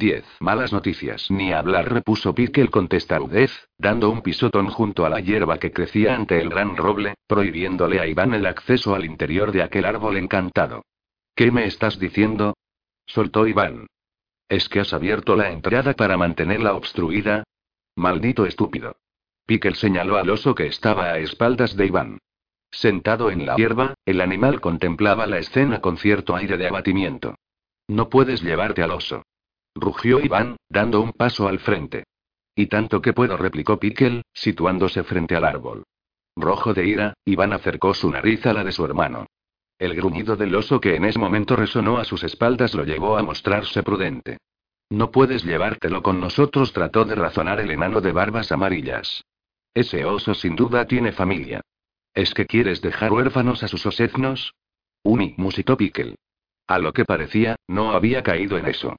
10. Malas noticias. Ni hablar, repuso Pickle con testarudez, dando un pisotón junto a la hierba que crecía ante el gran roble, prohibiéndole a Iván el acceso al interior de aquel árbol encantado. ¿Qué me estás diciendo? soltó Iván. ¿Es que has abierto la entrada para mantenerla obstruida? Maldito estúpido. Pickle señaló al oso que estaba a espaldas de Iván. Sentado en la hierba, el animal contemplaba la escena con cierto aire de abatimiento. No puedes llevarte al oso. Rugió Iván, dando un paso al frente. Y tanto que puedo, replicó Pickle, situándose frente al árbol. Rojo de ira, Iván acercó su nariz a la de su hermano. El gruñido del oso que en ese momento resonó a sus espaldas lo llevó a mostrarse prudente. No puedes llevártelo con nosotros, trató de razonar el enano de barbas amarillas. Ese oso sin duda tiene familia. ¿Es que quieres dejar huérfanos a sus oseznos? Uni, musitó Pickle. A lo que parecía, no había caído en eso.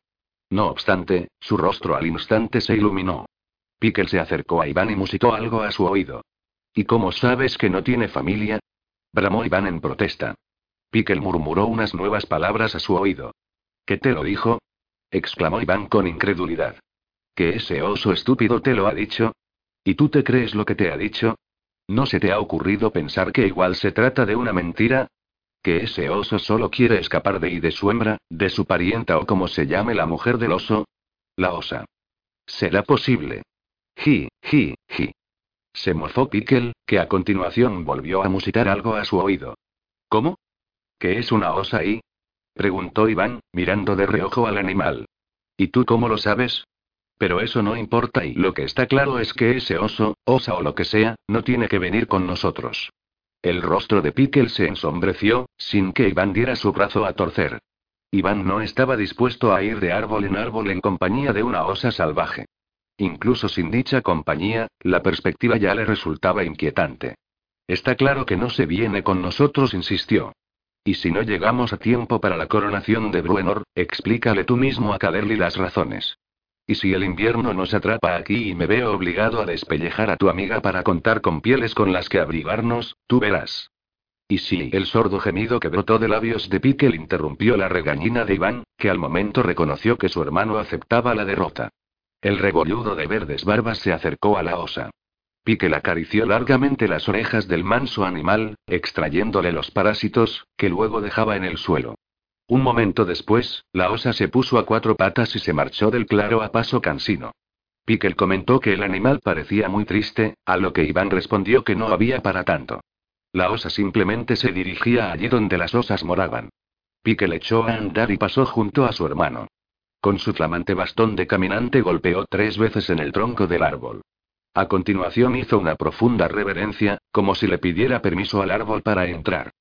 No obstante, su rostro al instante se iluminó. Pickle se acercó a Iván y musitó algo a su oído. ¿Y cómo sabes que no tiene familia? bramó Iván en protesta. Pickle murmuró unas nuevas palabras a su oído. ¿Qué te lo dijo? exclamó Iván con incredulidad. ¿Que ese oso estúpido te lo ha dicho? ¿Y tú te crees lo que te ha dicho? ¿No se te ha ocurrido pensar que igual se trata de una mentira? ¿Que ese oso solo quiere escapar de y de su hembra, de su parienta o como se llame la mujer del oso? La osa. ¿Será posible? Ji, ji, ji. Se mofó Pickle, que a continuación volvió a musitar algo a su oído. ¿Cómo? ¿Qué es una osa y? preguntó Iván, mirando de reojo al animal. ¿Y tú cómo lo sabes? Pero eso no importa y lo que está claro es que ese oso, osa o lo que sea, no tiene que venir con nosotros. El rostro de Pickle se ensombreció, sin que Iván diera su brazo a torcer. Iván no estaba dispuesto a ir de árbol en árbol en compañía de una osa salvaje. Incluso sin dicha compañía, la perspectiva ya le resultaba inquietante. Está claro que no se viene con nosotros, insistió. Y si no llegamos a tiempo para la coronación de Bruenor, explícale tú mismo a Caderly las razones. Y si el invierno nos atrapa aquí y me veo obligado a despellejar a tu amiga para contar con pieles con las que abrigarnos, tú verás. Y si el sordo gemido que brotó de labios de Piquel interrumpió la regañina de Iván, que al momento reconoció que su hermano aceptaba la derrota. El rebolludo de verdes barbas se acercó a la osa. Piquel acarició largamente las orejas del manso animal, extrayéndole los parásitos, que luego dejaba en el suelo. Un momento después, la osa se puso a cuatro patas y se marchó del claro a paso cansino. Piquel comentó que el animal parecía muy triste, a lo que Iván respondió que no había para tanto. La osa simplemente se dirigía allí donde las osas moraban. Piquel echó a andar y pasó junto a su hermano. Con su flamante bastón de caminante golpeó tres veces en el tronco del árbol. A continuación hizo una profunda reverencia, como si le pidiera permiso al árbol para entrar.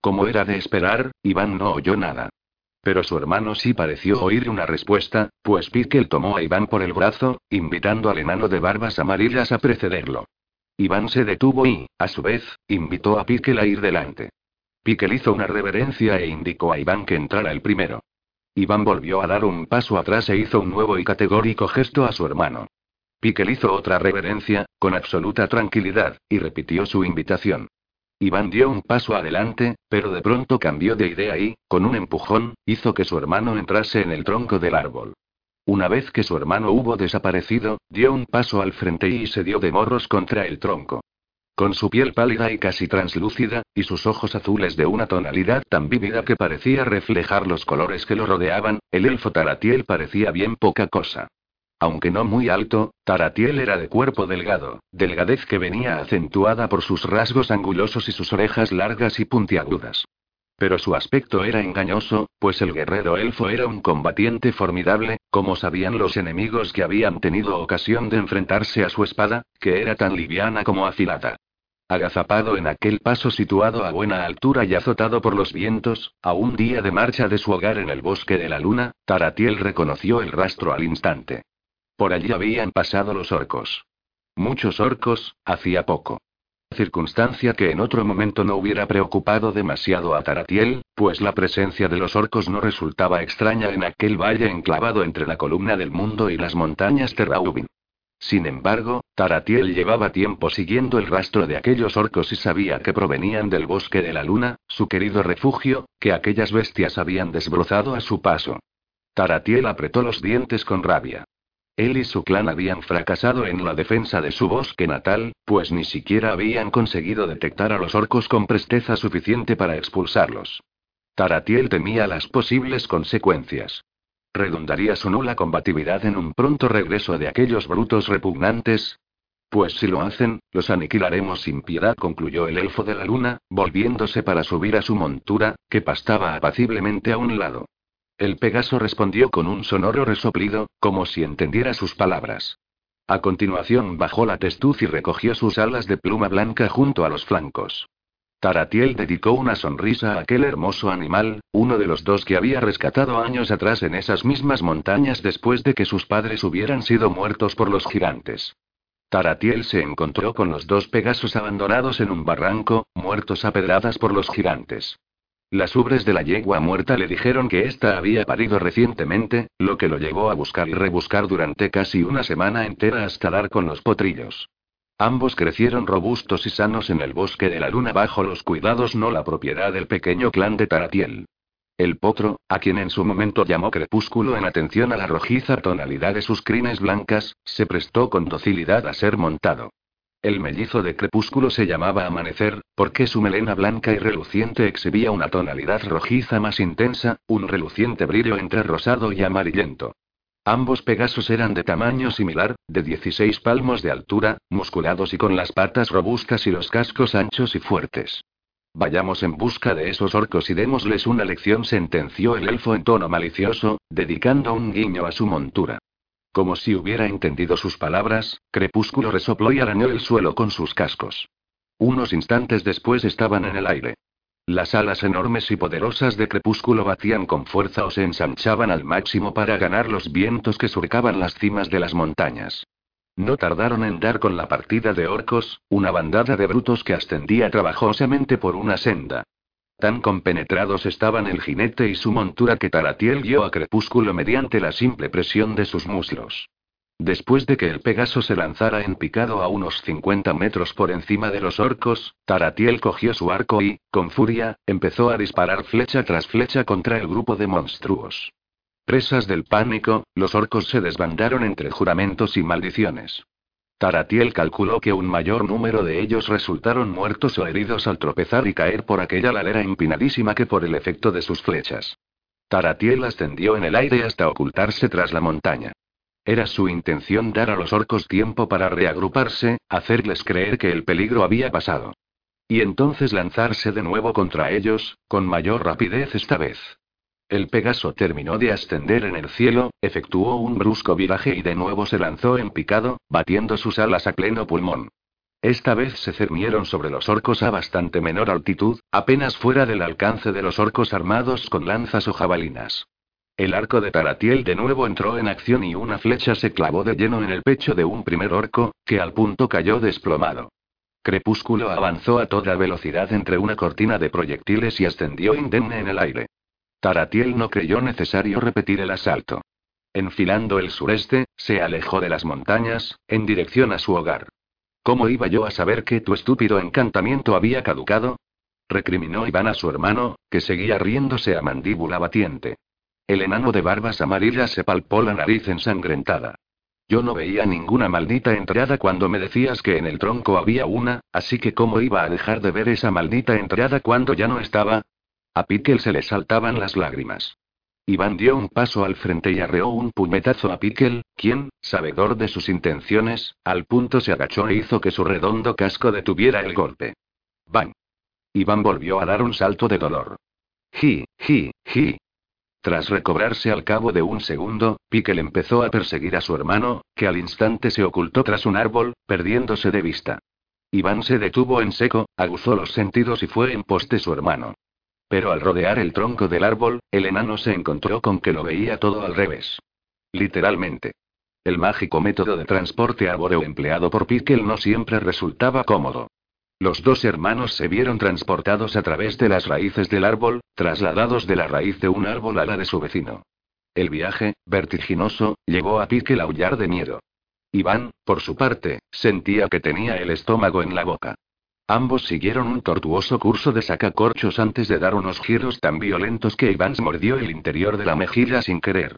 Como era de esperar, Iván no oyó nada. Pero su hermano sí pareció oír una respuesta, pues Pickle tomó a Iván por el brazo, invitando al enano de barbas amarillas a precederlo. Iván se detuvo y, a su vez, invitó a Pickle a ir delante. Pickle hizo una reverencia e indicó a Iván que entrara el primero. Iván volvió a dar un paso atrás e hizo un nuevo y categórico gesto a su hermano. Pickle hizo otra reverencia, con absoluta tranquilidad, y repitió su invitación. Iván dio un paso adelante, pero de pronto cambió de idea y, con un empujón, hizo que su hermano entrase en el tronco del árbol. Una vez que su hermano hubo desaparecido, dio un paso al frente y se dio de morros contra el tronco. Con su piel pálida y casi translúcida, y sus ojos azules de una tonalidad tan vívida que parecía reflejar los colores que lo rodeaban, el elfo Taratiel parecía bien poca cosa. Aunque no muy alto, Taratiel era de cuerpo delgado, delgadez que venía acentuada por sus rasgos angulosos y sus orejas largas y puntiagudas. Pero su aspecto era engañoso, pues el guerrero elfo era un combatiente formidable, como sabían los enemigos que habían tenido ocasión de enfrentarse a su espada, que era tan liviana como afilada. Agazapado en aquel paso situado a buena altura y azotado por los vientos, a un día de marcha de su hogar en el bosque de la luna, Taratiel reconoció el rastro al instante. Por allí habían pasado los orcos. Muchos orcos, hacía poco. Circunstancia que en otro momento no hubiera preocupado demasiado a Taratiel, pues la presencia de los orcos no resultaba extraña en aquel valle enclavado entre la columna del mundo y las montañas Terraubin. Sin embargo, Taratiel llevaba tiempo siguiendo el rastro de aquellos orcos y sabía que provenían del bosque de la luna, su querido refugio, que aquellas bestias habían desbrozado a su paso. Taratiel apretó los dientes con rabia. Él y su clan habían fracasado en la defensa de su bosque natal, pues ni siquiera habían conseguido detectar a los orcos con presteza suficiente para expulsarlos. Taratiel temía las posibles consecuencias. ¿Redundaría su nula combatividad en un pronto regreso de aquellos brutos repugnantes? Pues si lo hacen, los aniquilaremos sin piedad, concluyó el elfo de la luna, volviéndose para subir a su montura, que pastaba apaciblemente a un lado. El Pegaso respondió con un sonoro resoplido, como si entendiera sus palabras. A continuación bajó la testuz y recogió sus alas de pluma blanca junto a los flancos. Taratiel dedicó una sonrisa a aquel hermoso animal, uno de los dos que había rescatado años atrás en esas mismas montañas después de que sus padres hubieran sido muertos por los gigantes. Taratiel se encontró con los dos Pegasos abandonados en un barranco, muertos a pedradas por los gigantes. Las ubres de la yegua muerta le dijeron que ésta había parido recientemente, lo que lo llevó a buscar y rebuscar durante casi una semana entera hasta dar con los potrillos. Ambos crecieron robustos y sanos en el bosque de la luna bajo los cuidados no la propiedad del pequeño clan de Taratiel. El potro, a quien en su momento llamó crepúsculo en atención a la rojiza tonalidad de sus crines blancas, se prestó con docilidad a ser montado. El mellizo de crepúsculo se llamaba Amanecer, porque su melena blanca y reluciente exhibía una tonalidad rojiza más intensa, un reluciente brillo entre rosado y amarillento. Ambos Pegasos eran de tamaño similar, de 16 palmos de altura, musculados y con las patas robustas y los cascos anchos y fuertes. Vayamos en busca de esos orcos y démosles una lección, sentenció el elfo en tono malicioso, dedicando un guiño a su montura. Como si hubiera entendido sus palabras, Crepúsculo resopló y arañó el suelo con sus cascos. Unos instantes después estaban en el aire. Las alas enormes y poderosas de Crepúsculo batían con fuerza o se ensanchaban al máximo para ganar los vientos que surcaban las cimas de las montañas. No tardaron en dar con la partida de orcos, una bandada de brutos que ascendía trabajosamente por una senda. Tan compenetrados estaban el jinete y su montura que Taratiel guió a Crepúsculo mediante la simple presión de sus muslos. Después de que el Pegaso se lanzara en picado a unos 50 metros por encima de los orcos, Taratiel cogió su arco y, con furia, empezó a disparar flecha tras flecha contra el grupo de monstruos. Presas del pánico, los orcos se desbandaron entre juramentos y maldiciones. Taratiel calculó que un mayor número de ellos resultaron muertos o heridos al tropezar y caer por aquella ladera empinadísima que por el efecto de sus flechas. Taratiel ascendió en el aire hasta ocultarse tras la montaña. Era su intención dar a los orcos tiempo para reagruparse, hacerles creer que el peligro había pasado. Y entonces lanzarse de nuevo contra ellos, con mayor rapidez esta vez. El Pegaso terminó de ascender en el cielo, efectuó un brusco viraje y de nuevo se lanzó en picado, batiendo sus alas a pleno pulmón. Esta vez se cernieron sobre los orcos a bastante menor altitud, apenas fuera del alcance de los orcos armados con lanzas o jabalinas. El arco de Taratiel de nuevo entró en acción y una flecha se clavó de lleno en el pecho de un primer orco, que al punto cayó desplomado. Crepúsculo avanzó a toda velocidad entre una cortina de proyectiles y ascendió indemne en el aire. Taratiel no creyó necesario repetir el asalto. Enfilando el sureste, se alejó de las montañas, en dirección a su hogar. ¿Cómo iba yo a saber que tu estúpido encantamiento había caducado? recriminó Iván a su hermano, que seguía riéndose a mandíbula batiente. El enano de barbas amarillas se palpó la nariz ensangrentada. Yo no veía ninguna maldita entrada cuando me decías que en el tronco había una, así que ¿cómo iba a dejar de ver esa maldita entrada cuando ya no estaba? A Piquel se le saltaban las lágrimas. Iván dio un paso al frente y arreó un puñetazo a Piquel, quien, sabedor de sus intenciones, al punto se agachó e hizo que su redondo casco detuviera el golpe. ¡Bang! Iván volvió a dar un salto de dolor. ¡Ji, ji, ji! Tras recobrarse al cabo de un segundo, Piquel empezó a perseguir a su hermano, que al instante se ocultó tras un árbol, perdiéndose de vista. Iván se detuvo en seco, aguzó los sentidos y fue en pos de su hermano. Pero al rodear el tronco del árbol, el enano se encontró con que lo veía todo al revés. Literalmente. El mágico método de transporte arbóreo empleado por Pickle no siempre resultaba cómodo. Los dos hermanos se vieron transportados a través de las raíces del árbol, trasladados de la raíz de un árbol a la de su vecino. El viaje, vertiginoso, llevó a Pickle a aullar de miedo. Iván, por su parte, sentía que tenía el estómago en la boca. Ambos siguieron un tortuoso curso de sacacorchos antes de dar unos giros tan violentos que Iván mordió el interior de la mejilla sin querer.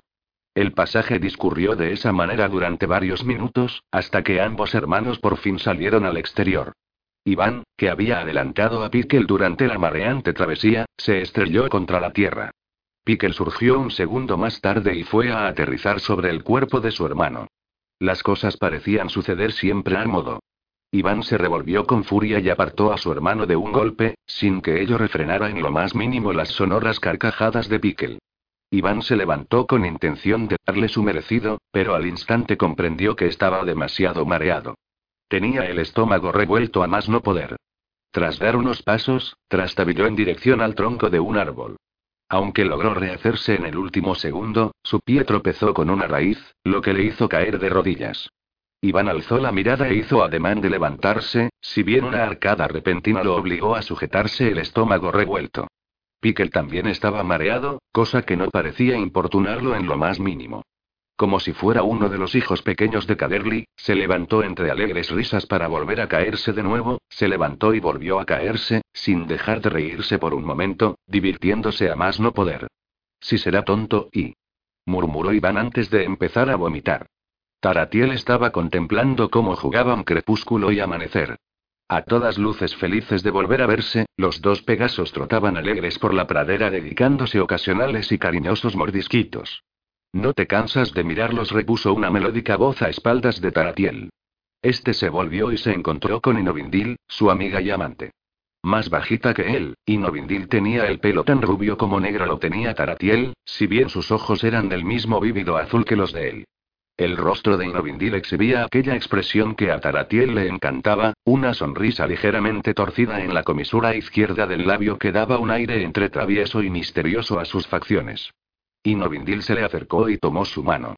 El pasaje discurrió de esa manera durante varios minutos, hasta que ambos hermanos por fin salieron al exterior. Iván, que había adelantado a Pickle durante la mareante travesía, se estrelló contra la tierra. Pickle surgió un segundo más tarde y fue a aterrizar sobre el cuerpo de su hermano. Las cosas parecían suceder siempre al modo. Iván se revolvió con furia y apartó a su hermano de un golpe, sin que ello refrenara en lo más mínimo las sonoras carcajadas de Pickle. Iván se levantó con intención de darle su merecido, pero al instante comprendió que estaba demasiado mareado. Tenía el estómago revuelto a más no poder. Tras dar unos pasos, trastabilló en dirección al tronco de un árbol. Aunque logró rehacerse en el último segundo, su pie tropezó con una raíz, lo que le hizo caer de rodillas. Iván alzó la mirada e hizo ademán de levantarse, si bien una arcada repentina lo obligó a sujetarse el estómago revuelto. Pickle también estaba mareado, cosa que no parecía importunarlo en lo más mínimo. Como si fuera uno de los hijos pequeños de Caderly, se levantó entre alegres risas para volver a caerse de nuevo, se levantó y volvió a caerse, sin dejar de reírse por un momento, divirtiéndose a más no poder. Si será tonto, y. murmuró Iván antes de empezar a vomitar. Taratiel estaba contemplando cómo jugaban crepúsculo y amanecer. A todas luces felices de volver a verse, los dos Pegasos trotaban alegres por la pradera dedicándose ocasionales y cariñosos mordisquitos. No te cansas de mirarlos, repuso una melódica voz a espaldas de Taratiel. Este se volvió y se encontró con Inovindil, su amiga y amante. Más bajita que él, Inovindil tenía el pelo tan rubio como negro lo tenía Taratiel, si bien sus ojos eran del mismo vívido azul que los de él. El rostro de Inovindil exhibía aquella expresión que a Taratiel le encantaba, una sonrisa ligeramente torcida en la comisura izquierda del labio que daba un aire entre travieso y misterioso a sus facciones. Inovindil se le acercó y tomó su mano.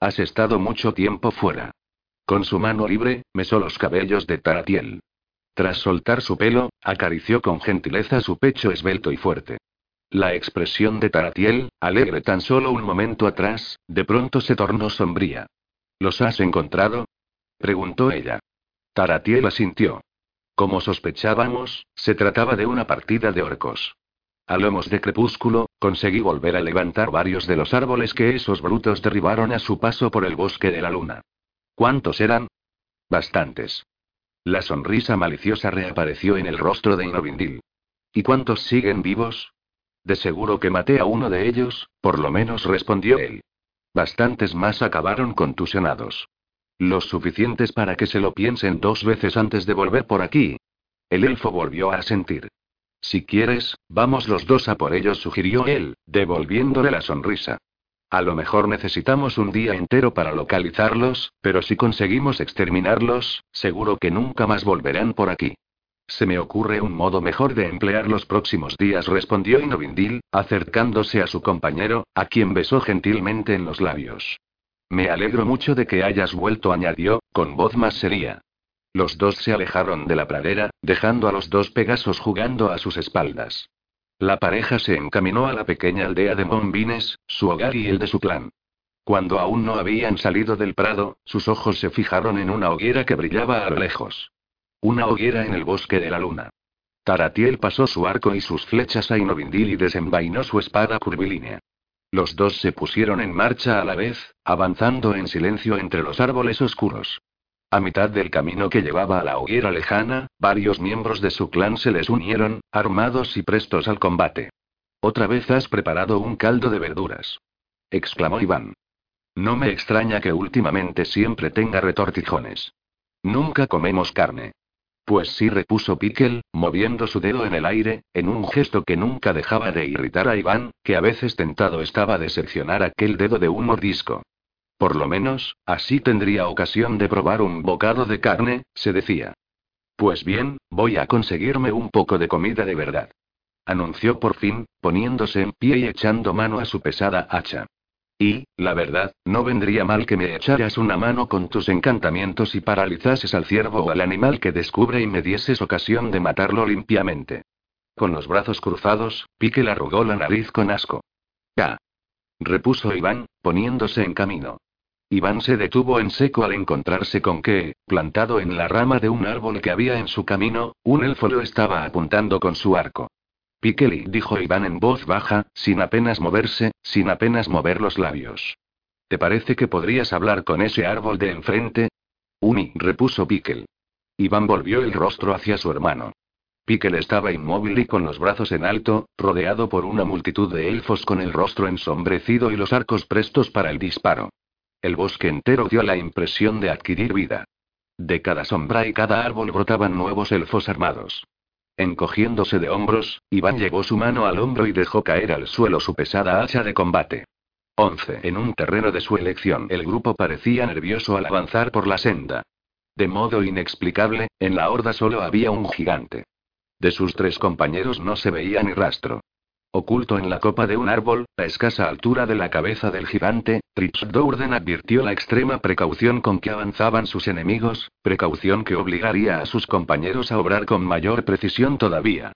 Has estado mucho tiempo fuera. Con su mano libre, mesó los cabellos de Taratiel. Tras soltar su pelo, acarició con gentileza su pecho esbelto y fuerte. La expresión de Taratiel, alegre tan solo un momento atrás, de pronto se tornó sombría. ¿Los has encontrado? preguntó ella. Taratiel asintió. Como sospechábamos, se trataba de una partida de orcos. A lomos de crepúsculo, conseguí volver a levantar varios de los árboles que esos brutos derribaron a su paso por el bosque de la luna. ¿Cuántos eran? Bastantes. La sonrisa maliciosa reapareció en el rostro de Inovindil. ¿Y cuántos siguen vivos? De seguro que maté a uno de ellos, por lo menos respondió él. Bastantes más acabaron contusionados. Los suficientes para que se lo piensen dos veces antes de volver por aquí. El elfo volvió a sentir. Si quieres, vamos los dos a por ellos, sugirió él, devolviéndole la sonrisa. A lo mejor necesitamos un día entero para localizarlos, pero si conseguimos exterminarlos, seguro que nunca más volverán por aquí. Se me ocurre un modo mejor de emplear los próximos días, respondió Inovindil, acercándose a su compañero, a quien besó gentilmente en los labios. Me alegro mucho de que hayas vuelto, añadió, con voz más seria. Los dos se alejaron de la pradera, dejando a los dos Pegasos jugando a sus espaldas. La pareja se encaminó a la pequeña aldea de Bombines, su hogar y el de su clan. Cuando aún no habían salido del prado, sus ojos se fijaron en una hoguera que brillaba a lo lejos. Una hoguera en el bosque de la luna. Taratiel pasó su arco y sus flechas a Inovindil y desenvainó su espada curvilínea. Los dos se pusieron en marcha a la vez, avanzando en silencio entre los árboles oscuros. A mitad del camino que llevaba a la hoguera lejana, varios miembros de su clan se les unieron, armados y prestos al combate. Otra vez has preparado un caldo de verduras. exclamó Iván. No me extraña que últimamente siempre tenga retortijones. Nunca comemos carne. Pues sí, repuso Pickle, moviendo su dedo en el aire, en un gesto que nunca dejaba de irritar a Iván, que a veces tentado estaba de seccionar aquel dedo de un mordisco. Por lo menos, así tendría ocasión de probar un bocado de carne, se decía. Pues bien, voy a conseguirme un poco de comida de verdad. Anunció por fin, poniéndose en pie y echando mano a su pesada hacha. Y, la verdad, no vendría mal que me echaras una mano con tus encantamientos y paralizases al ciervo o al animal que descubre y me dieses ocasión de matarlo limpiamente. Con los brazos cruzados, Pique arrugó la nariz con asco. ¡Ya! repuso Iván, poniéndose en camino. Iván se detuvo en seco al encontrarse con que, plantado en la rama de un árbol que había en su camino, un elfo lo estaba apuntando con su arco. Pikeli, dijo Iván en voz baja, sin apenas moverse, sin apenas mover los labios. ¿Te parece que podrías hablar con ese árbol de enfrente? Uni, repuso Pikel. Iván volvió el rostro hacia su hermano. Pikel estaba inmóvil y con los brazos en alto, rodeado por una multitud de elfos con el rostro ensombrecido y los arcos prestos para el disparo. El bosque entero dio la impresión de adquirir vida. De cada sombra y cada árbol brotaban nuevos elfos armados. Encogiéndose de hombros, Iván llevó su mano al hombro y dejó caer al suelo su pesada hacha de combate. 11. En un terreno de su elección, el grupo parecía nervioso al avanzar por la senda. De modo inexplicable, en la horda solo había un gigante. De sus tres compañeros no se veía ni rastro. Oculto en la copa de un árbol, a escasa altura de la cabeza del gigante, Trich Dourden advirtió la extrema precaución con que avanzaban sus enemigos, precaución que obligaría a sus compañeros a obrar con mayor precisión todavía.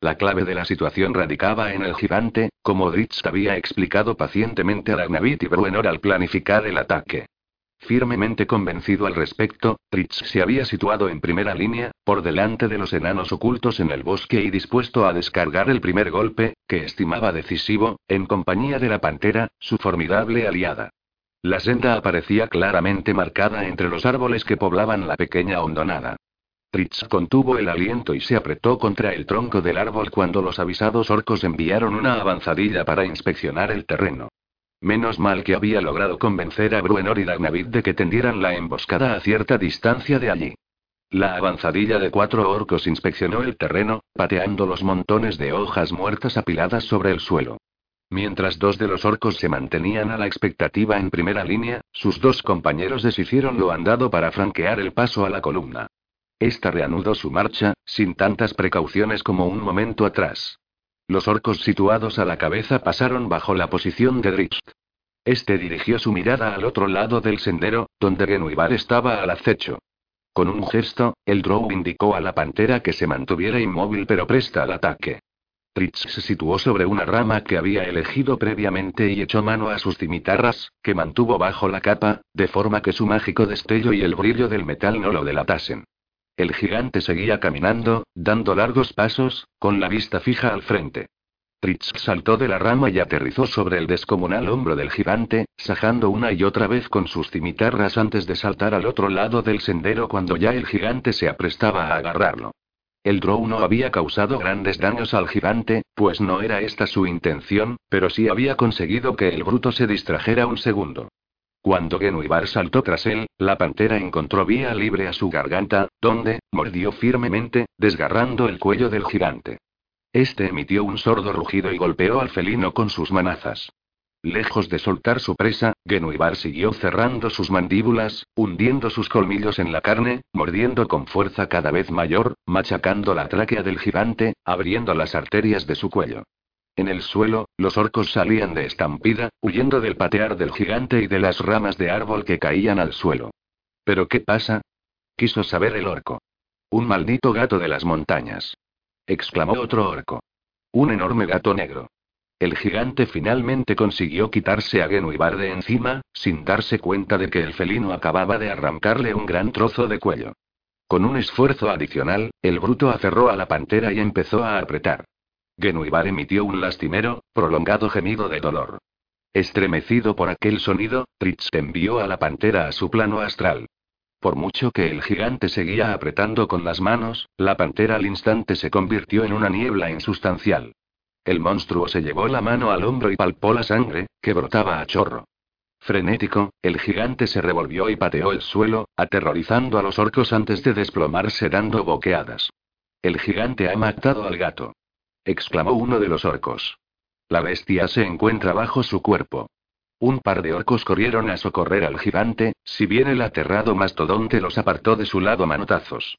La clave de la situación radicaba en el gigante, como Dritz había explicado pacientemente a Ragnavit y Bruenor al planificar el ataque. Firmemente convencido al respecto, Tritz se había situado en primera línea, por delante de los enanos ocultos en el bosque y dispuesto a descargar el primer golpe, que estimaba decisivo, en compañía de la pantera, su formidable aliada. La senda aparecía claramente marcada entre los árboles que poblaban la pequeña hondonada. Tritz contuvo el aliento y se apretó contra el tronco del árbol cuando los avisados orcos enviaron una avanzadilla para inspeccionar el terreno. Menos mal que había logrado convencer a Bruenor y Dagnavid de que tendieran la emboscada a cierta distancia de allí. La avanzadilla de cuatro orcos inspeccionó el terreno, pateando los montones de hojas muertas apiladas sobre el suelo. Mientras dos de los orcos se mantenían a la expectativa en primera línea, sus dos compañeros deshicieron lo andado para franquear el paso a la columna. Esta reanudó su marcha, sin tantas precauciones como un momento atrás. Los orcos situados a la cabeza pasaron bajo la posición de Dritz. Este dirigió su mirada al otro lado del sendero, donde Genuibar estaba al acecho. Con un gesto, el Drow indicó a la pantera que se mantuviera inmóvil pero presta al ataque. Dritz se situó sobre una rama que había elegido previamente y echó mano a sus cimitarras, que mantuvo bajo la capa, de forma que su mágico destello y el brillo del metal no lo delatasen. El gigante seguía caminando, dando largos pasos, con la vista fija al frente. Tritz saltó de la rama y aterrizó sobre el descomunal hombro del gigante, sajando una y otra vez con sus cimitarras antes de saltar al otro lado del sendero cuando ya el gigante se aprestaba a agarrarlo. El Drow no había causado grandes daños al gigante, pues no era esta su intención, pero sí había conseguido que el bruto se distrajera un segundo. Cuando Genuibar saltó tras él, la pantera encontró vía libre a su garganta, donde, mordió firmemente, desgarrando el cuello del gigante. Este emitió un sordo rugido y golpeó al felino con sus manazas. Lejos de soltar su presa, Genuibar siguió cerrando sus mandíbulas, hundiendo sus colmillos en la carne, mordiendo con fuerza cada vez mayor, machacando la tráquea del gigante, abriendo las arterias de su cuello. En el suelo, los orcos salían de estampida, huyendo del patear del gigante y de las ramas de árbol que caían al suelo. ¿Pero qué pasa? Quiso saber el orco. Un maldito gato de las montañas. exclamó otro orco. Un enorme gato negro. El gigante finalmente consiguió quitarse a Genuibar de encima, sin darse cuenta de que el felino acababa de arrancarle un gran trozo de cuello. Con un esfuerzo adicional, el bruto aferró a la pantera y empezó a apretar. Genuibar emitió un lastimero, prolongado gemido de dolor. Estremecido por aquel sonido, Tritz envió a la pantera a su plano astral. Por mucho que el gigante seguía apretando con las manos, la pantera al instante se convirtió en una niebla insustancial. El monstruo se llevó la mano al hombro y palpó la sangre, que brotaba a chorro. Frenético, el gigante se revolvió y pateó el suelo, aterrorizando a los orcos antes de desplomarse dando boqueadas. El gigante ha matado al gato exclamó uno de los orcos. La bestia se encuentra bajo su cuerpo. Un par de orcos corrieron a socorrer al gigante, si bien el aterrado mastodonte los apartó de su lado manotazos.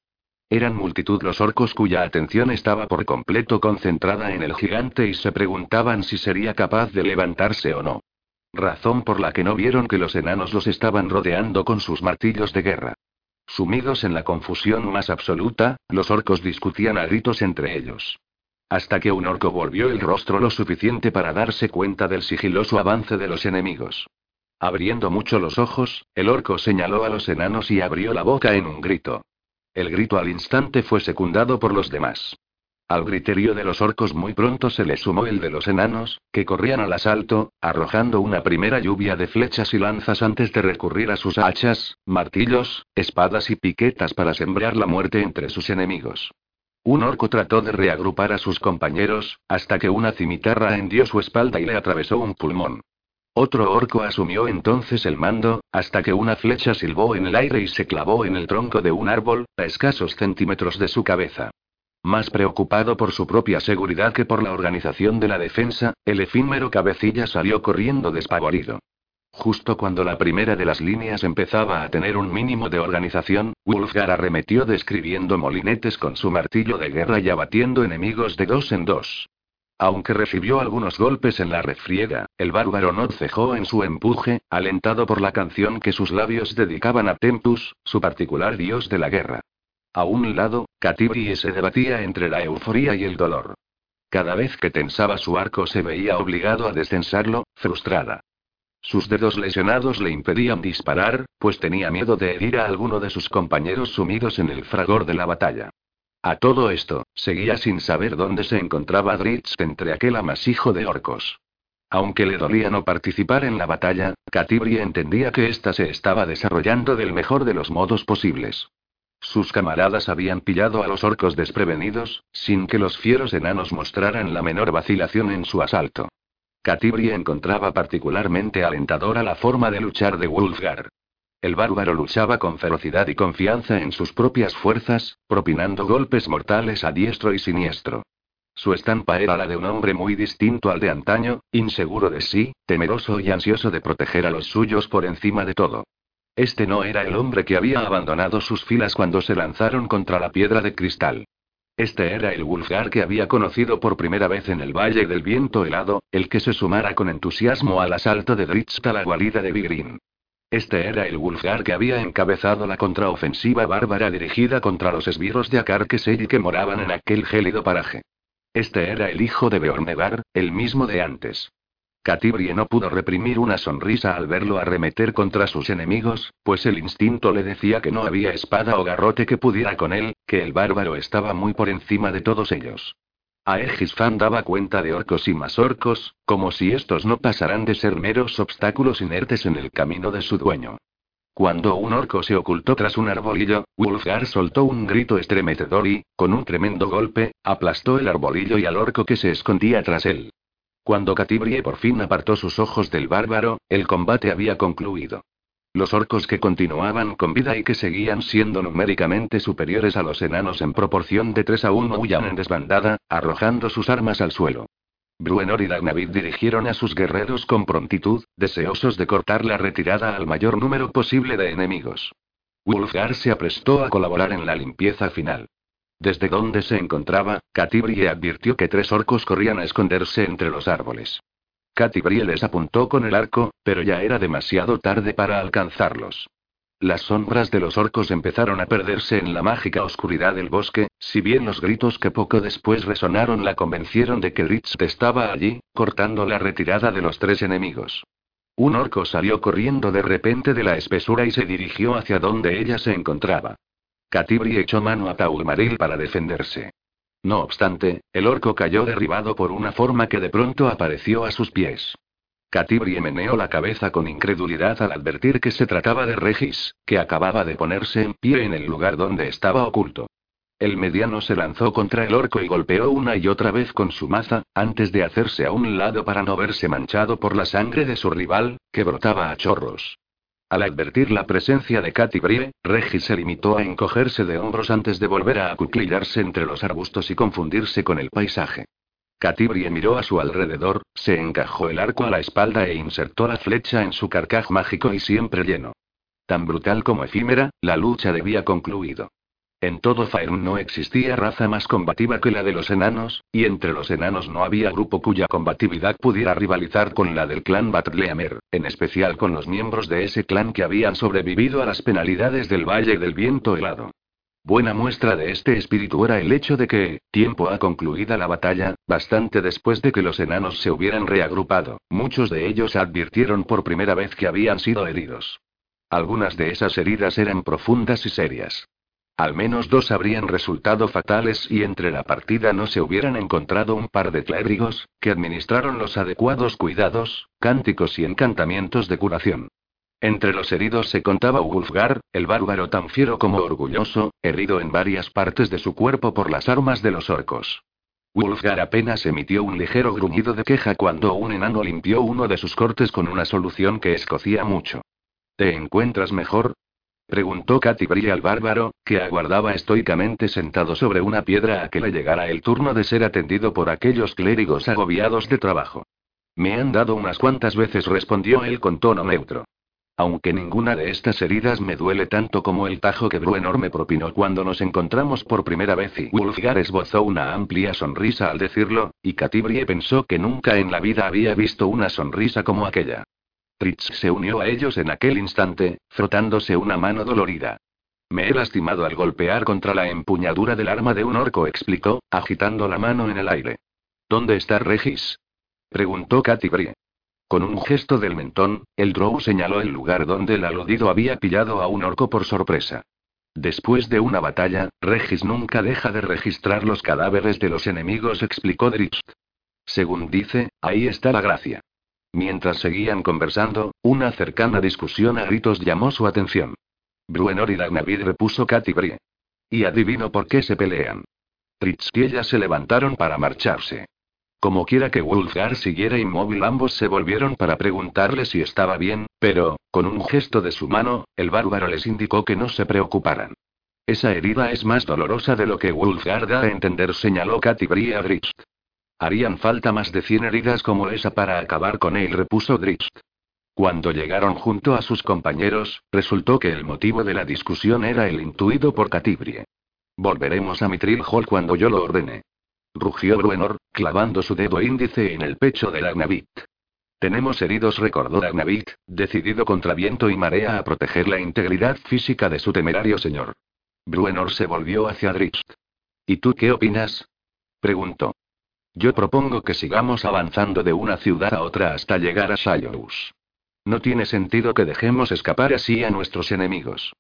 Eran multitud los orcos cuya atención estaba por completo concentrada en el gigante y se preguntaban si sería capaz de levantarse o no. Razón por la que no vieron que los enanos los estaban rodeando con sus martillos de guerra. Sumidos en la confusión más absoluta, los orcos discutían a gritos entre ellos. Hasta que un orco volvió el rostro lo suficiente para darse cuenta del sigiloso avance de los enemigos. Abriendo mucho los ojos, el orco señaló a los enanos y abrió la boca en un grito. El grito al instante fue secundado por los demás. Al griterío de los orcos muy pronto se le sumó el de los enanos, que corrían al asalto, arrojando una primera lluvia de flechas y lanzas antes de recurrir a sus hachas, martillos, espadas y piquetas para sembrar la muerte entre sus enemigos. Un orco trató de reagrupar a sus compañeros, hasta que una cimitarra hendió su espalda y le atravesó un pulmón. Otro orco asumió entonces el mando, hasta que una flecha silbó en el aire y se clavó en el tronco de un árbol, a escasos centímetros de su cabeza. Más preocupado por su propia seguridad que por la organización de la defensa, el efímero cabecilla salió corriendo despavorido. Justo cuando la primera de las líneas empezaba a tener un mínimo de organización, Wulfgar arremetió describiendo molinetes con su martillo de guerra y abatiendo enemigos de dos en dos. Aunque recibió algunos golpes en la refriega, el bárbaro no cejó en su empuje, alentado por la canción que sus labios dedicaban a Tempus, su particular dios de la guerra. A un lado, Catibri se debatía entre la euforía y el dolor. Cada vez que tensaba su arco se veía obligado a descensarlo, frustrada. Sus dedos lesionados le impedían disparar, pues tenía miedo de herir a alguno de sus compañeros sumidos en el fragor de la batalla. A todo esto, seguía sin saber dónde se encontraba Dritz entre aquel amasijo de orcos. Aunque le dolía no participar en la batalla, Catibri entendía que ésta se estaba desarrollando del mejor de los modos posibles. Sus camaradas habían pillado a los orcos desprevenidos, sin que los fieros enanos mostraran la menor vacilación en su asalto. Catibri encontraba particularmente alentadora la forma de luchar de Wulfgar. El bárbaro luchaba con ferocidad y confianza en sus propias fuerzas, propinando golpes mortales a diestro y siniestro. Su estampa era la de un hombre muy distinto al de antaño, inseguro de sí, temeroso y ansioso de proteger a los suyos por encima de todo. Este no era el hombre que había abandonado sus filas cuando se lanzaron contra la piedra de cristal. Este era el Wulfgar que había conocido por primera vez en el Valle del Viento Helado, el que se sumara con entusiasmo al asalto de Dritz a la guarida de Vigrin. Este era el Wulfgar que había encabezado la contraofensiva bárbara dirigida contra los esbirros de Akarkesei que moraban en aquel gélido paraje. Este era el hijo de Beornegar, el mismo de antes. Catibrie no pudo reprimir una sonrisa al verlo arremeter contra sus enemigos, pues el instinto le decía que no había espada o garrote que pudiera con él, que el bárbaro estaba muy por encima de todos ellos. Aegisfan daba cuenta de orcos y más orcos, como si estos no pasaran de ser meros obstáculos inertes en el camino de su dueño. Cuando un orco se ocultó tras un arbolillo, Wulfgar soltó un grito estremecedor y, con un tremendo golpe, aplastó el arbolillo y al orco que se escondía tras él. Cuando Catibrie por fin apartó sus ojos del bárbaro, el combate había concluido. Los orcos que continuaban con vida y que seguían siendo numéricamente superiores a los enanos en proporción de 3 a 1 huían en desbandada, arrojando sus armas al suelo. Bruenor y Dagnavid dirigieron a sus guerreros con prontitud, deseosos de cortar la retirada al mayor número posible de enemigos. Wulfgar se aprestó a colaborar en la limpieza final. Desde donde se encontraba, Catibrie advirtió que tres orcos corrían a esconderse entre los árboles. Catibrie les apuntó con el arco, pero ya era demasiado tarde para alcanzarlos. Las sombras de los orcos empezaron a perderse en la mágica oscuridad del bosque, si bien los gritos que poco después resonaron la convencieron de que Ritz estaba allí, cortando la retirada de los tres enemigos. Un orco salió corriendo de repente de la espesura y se dirigió hacia donde ella se encontraba. Catibri echó mano a Taulmaril para defenderse. No obstante, el orco cayó derribado por una forma que de pronto apareció a sus pies. Catibri meneó la cabeza con incredulidad al advertir que se trataba de Regis, que acababa de ponerse en pie en el lugar donde estaba oculto. El mediano se lanzó contra el orco y golpeó una y otra vez con su maza, antes de hacerse a un lado para no verse manchado por la sangre de su rival, que brotaba a chorros. Al advertir la presencia de Katy Brie, Regis se limitó a encogerse de hombros antes de volver a acuclillarse entre los arbustos y confundirse con el paisaje. Katy Brie miró a su alrededor, se encajó el arco a la espalda e insertó la flecha en su carcaj mágico y siempre lleno. Tan brutal como efímera, la lucha debía concluido. En todo Faerun no existía raza más combativa que la de los enanos, y entre los enanos no había grupo cuya combatividad pudiera rivalizar con la del clan Batleamer, en especial con los miembros de ese clan que habían sobrevivido a las penalidades del Valle del Viento Helado. Buena muestra de este espíritu era el hecho de que, tiempo ha concluida la batalla, bastante después de que los enanos se hubieran reagrupado, muchos de ellos advirtieron por primera vez que habían sido heridos. Algunas de esas heridas eran profundas y serias. Al menos dos habrían resultado fatales y entre la partida no se hubieran encontrado un par de clérigos, que administraron los adecuados cuidados, cánticos y encantamientos de curación. Entre los heridos se contaba Wulfgar, el bárbaro tan fiero como orgulloso, herido en varias partes de su cuerpo por las armas de los orcos. Wulfgar apenas emitió un ligero gruñido de queja cuando un enano limpió uno de sus cortes con una solución que escocía mucho. ¿Te encuentras mejor? Preguntó Katy al bárbaro, que aguardaba estoicamente sentado sobre una piedra a que le llegara el turno de ser atendido por aquellos clérigos agobiados de trabajo. Me han dado unas cuantas veces, respondió él con tono neutro. Aunque ninguna de estas heridas me duele tanto como el tajo que Bruenor me propinó cuando nos encontramos por primera vez y Wulfgar esbozó una amplia sonrisa al decirlo, y Catibrie pensó que nunca en la vida había visto una sonrisa como aquella. Tritz se unió a ellos en aquel instante, frotándose una mano dolorida. Me he lastimado al golpear contra la empuñadura del arma de un orco, explicó, agitando la mano en el aire. ¿Dónde está Regis? preguntó Katy Brie. Con un gesto del mentón, el Drow señaló el lugar donde el aludido había pillado a un orco por sorpresa. Después de una batalla, Regis nunca deja de registrar los cadáveres de los enemigos, explicó Dritz. Según dice, ahí está la gracia. Mientras seguían conversando, una cercana discusión a gritos llamó su atención. Bruenor y Dagnavid repuso Katy Brie. Y adivino por qué se pelean. Tritz y ella se levantaron para marcharse. Como quiera que Wulfgar siguiera inmóvil, ambos se volvieron para preguntarle si estaba bien, pero, con un gesto de su mano, el bárbaro les indicó que no se preocuparan. Esa herida es más dolorosa de lo que Wulfgar da a entender, señaló Katy a Dritz. Harían falta más de cien heridas como esa para acabar con él, repuso Dritz. Cuando llegaron junto a sus compañeros, resultó que el motivo de la discusión era el intuido por Catibrie. Volveremos a Mitril Hall cuando yo lo ordene. Rugió Bruenor, clavando su dedo índice en el pecho de Agnavit. Tenemos heridos, recordó Agnavit, decidido contra viento y marea a proteger la integridad física de su temerario señor. Bruenor se volvió hacia Dritz. ¿Y tú qué opinas? preguntó. Yo propongo que sigamos avanzando de una ciudad a otra hasta llegar a Shayous. No tiene sentido que dejemos escapar así a nuestros enemigos.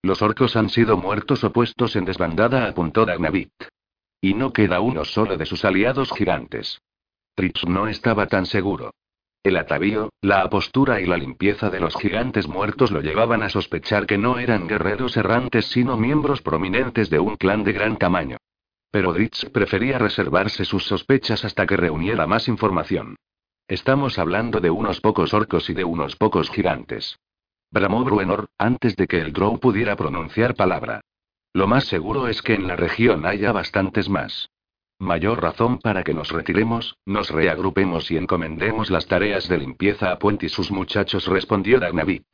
Los orcos han sido muertos o puestos en desbandada, apuntó Dagnavit. Y no queda uno solo de sus aliados gigantes. Tritz no estaba tan seguro. El atavío, la apostura y la limpieza de los gigantes muertos lo llevaban a sospechar que no eran guerreros errantes sino miembros prominentes de un clan de gran tamaño. Pero Dritz prefería reservarse sus sospechas hasta que reuniera más información. Estamos hablando de unos pocos orcos y de unos pocos gigantes. Bramó Bruenor, antes de que el Drow pudiera pronunciar palabra. Lo más seguro es que en la región haya bastantes más. Mayor razón para que nos retiremos, nos reagrupemos y encomendemos las tareas de limpieza a Puente y sus muchachos, respondió Dagnavit.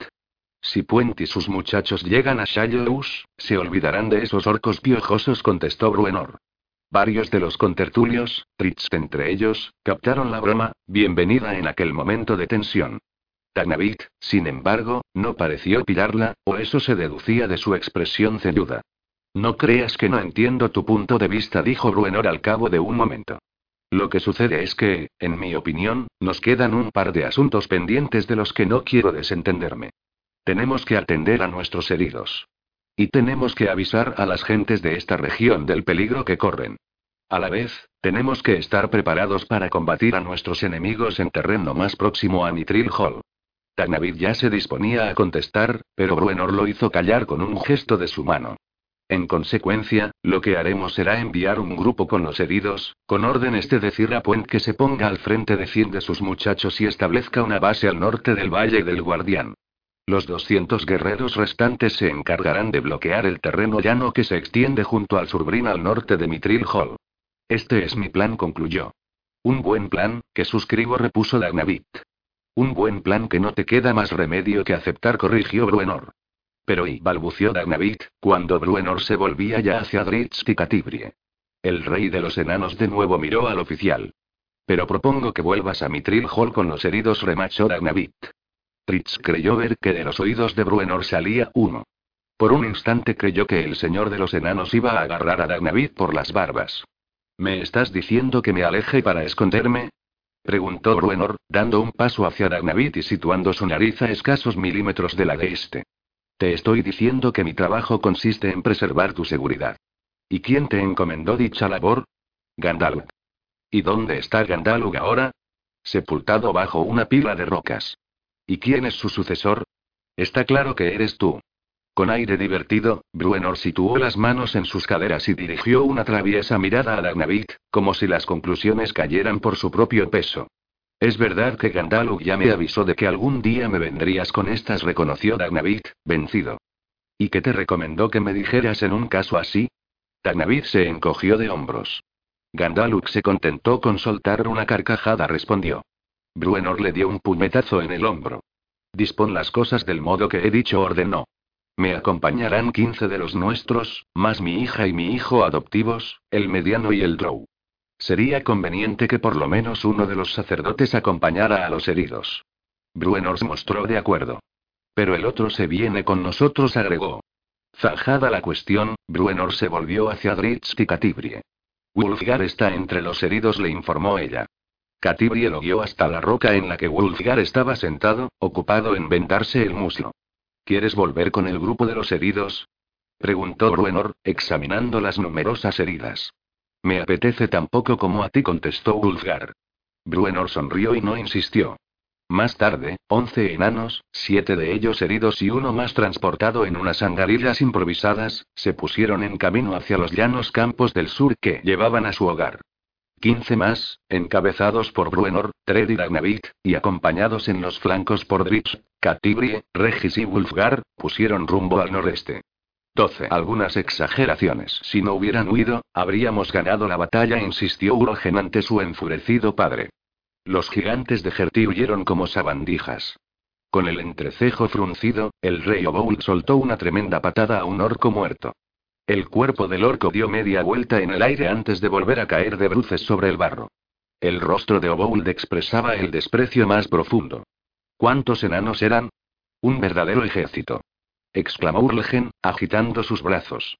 Si Puente y sus muchachos llegan a Shallous, se olvidarán de esos orcos piojosos, contestó Bruenor. Varios de los contertulios, Tritz entre ellos, captaron la broma, bienvenida en aquel momento de tensión. Tanavik, sin embargo, no pareció pillarla, o eso se deducía de su expresión ceñuda. No creas que no entiendo tu punto de vista, dijo Bruenor al cabo de un momento. Lo que sucede es que, en mi opinión, nos quedan un par de asuntos pendientes de los que no quiero desentenderme. Tenemos que atender a nuestros heridos. Y tenemos que avisar a las gentes de esta región del peligro que corren. A la vez, tenemos que estar preparados para combatir a nuestros enemigos en terreno más próximo a Nitril Hall. Tanavid ya se disponía a contestar, pero Bruenor lo hizo callar con un gesto de su mano. En consecuencia, lo que haremos será enviar un grupo con los heridos, con órdenes de decir a Puent que se ponga al frente de 100 de sus muchachos y establezca una base al norte del Valle del Guardián. Los 200 guerreros restantes se encargarán de bloquear el terreno llano que se extiende junto al Surbrin al norte de Mitril Hall. Este es mi plan, concluyó. Un buen plan, que suscribo, repuso Dagnavit. Un buen plan que no te queda más remedio que aceptar, corrigió Bruenor. Pero y balbució Dagnavik, cuando Bruenor se volvía ya hacia Dritz y Catibrie. El rey de los enanos de nuevo miró al oficial. Pero propongo que vuelvas a Mitril Hall con los heridos, remachó Dagnavik. Dritz creyó ver que de los oídos de Bruenor salía uno. Por un instante creyó que el señor de los enanos iba a agarrar a Dagnavik por las barbas. ¿Me estás diciendo que me aleje para esconderme? Preguntó Bruenor, dando un paso hacia Dagnavit y situando su nariz a escasos milímetros de la de este. Te estoy diciendo que mi trabajo consiste en preservar tu seguridad. ¿Y quién te encomendó dicha labor? Gandalf. ¿Y dónde está Gandalf ahora? Sepultado bajo una pila de rocas. ¿Y quién es su sucesor? Está claro que eres tú. Con aire divertido, Bruenor situó las manos en sus caderas y dirigió una traviesa mirada a Dagnavik, como si las conclusiones cayeran por su propio peso. Es verdad que Gandalf ya me avisó de que algún día me vendrías con estas, reconoció Dagnavik, vencido. ¿Y qué te recomendó que me dijeras en un caso así? Dagnavik se encogió de hombros. Gandalf se contentó con soltar una carcajada, respondió. Bruenor le dio un puñetazo en el hombro. Dispón las cosas del modo que he dicho, ordenó. Me acompañarán 15 de los nuestros, más mi hija y mi hijo adoptivos, el mediano y el drow. Sería conveniente que por lo menos uno de los sacerdotes acompañara a los heridos. Bruenor se mostró de acuerdo. Pero el otro se viene con nosotros, agregó. Zanjada la cuestión, Bruenor se volvió hacia Dritz y Catibrie. Wulfgar está entre los heridos, le informó ella. Catibrie lo guió hasta la roca en la que Wulfgar estaba sentado, ocupado en vendarse el muslo. ¿Quieres volver con el grupo de los heridos? preguntó Bruenor, examinando las numerosas heridas. Me apetece tan poco como a ti, contestó Ulfgar. Bruenor sonrió y no insistió. Más tarde, once enanos, siete de ellos heridos y uno más transportado en unas angarillas improvisadas, se pusieron en camino hacia los llanos campos del sur que llevaban a su hogar. Quince más, encabezados por Bruenor, Tred y y acompañados en los flancos por Dritz, Catibrie, Regis y Wulfgar, pusieron rumbo al noreste. 12. Algunas exageraciones. Si no hubieran huido, habríamos ganado la batalla, insistió Urogen ante su enfurecido padre. Los gigantes de Gerti huyeron como sabandijas. Con el entrecejo fruncido, el rey Oboul soltó una tremenda patada a un orco muerto. El cuerpo del orco dio media vuelta en el aire antes de volver a caer de bruces sobre el barro. El rostro de Obould expresaba el desprecio más profundo. ¿Cuántos enanos eran? Un verdadero ejército. exclamó Urlegen, agitando sus brazos.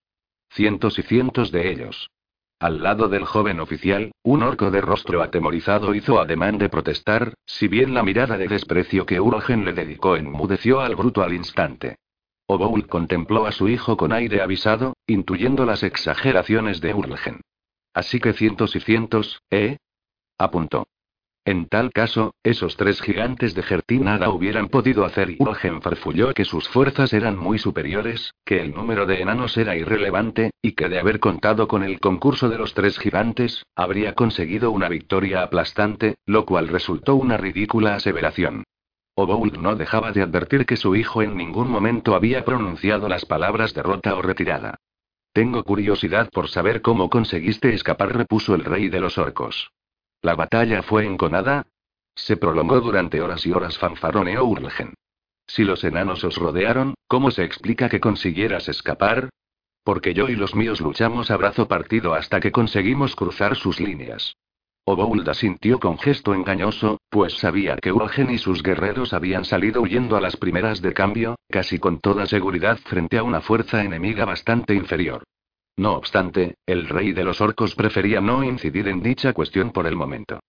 Cientos y cientos de ellos. Al lado del joven oficial, un orco de rostro atemorizado hizo ademán de protestar, si bien la mirada de desprecio que Urgen le dedicó enmudeció al bruto al instante. Oboul contempló a su hijo con aire avisado, intuyendo las exageraciones de Urlgen. Así que cientos y cientos, ¿eh? apuntó. En tal caso, esos tres gigantes de Gertín nada hubieran podido hacer y Urgen farfulló que sus fuerzas eran muy superiores, que el número de enanos era irrelevante, y que de haber contado con el concurso de los tres gigantes, habría conseguido una victoria aplastante, lo cual resultó una ridícula aseveración. Obould no dejaba de advertir que su hijo en ningún momento había pronunciado las palabras derrota o retirada. Tengo curiosidad por saber cómo conseguiste escapar, repuso el rey de los orcos. ¿La batalla fue enconada? Se prolongó durante horas y horas, fanfaroneó Urlgen. Si los enanos os rodearon, ¿cómo se explica que consiguieras escapar? Porque yo y los míos luchamos a brazo partido hasta que conseguimos cruzar sus líneas. Oboulda sintió con gesto engañoso, pues sabía que Urgen y sus guerreros habían salido huyendo a las primeras de cambio, casi con toda seguridad frente a una fuerza enemiga bastante inferior. No obstante, el rey de los orcos prefería no incidir en dicha cuestión por el momento.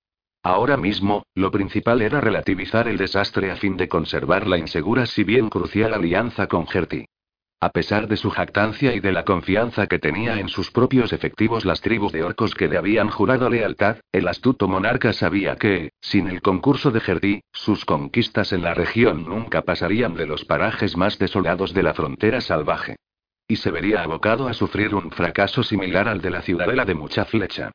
Ahora mismo, lo principal era relativizar el desastre a fin de conservar la insegura si bien crucial alianza con Gerti. A pesar de su jactancia y de la confianza que tenía en sus propios efectivos las tribus de orcos que le habían jurado lealtad, el astuto monarca sabía que, sin el concurso de Jerdí, sus conquistas en la región nunca pasarían de los parajes más desolados de la frontera salvaje. Y se vería abocado a sufrir un fracaso similar al de la ciudadela de mucha flecha.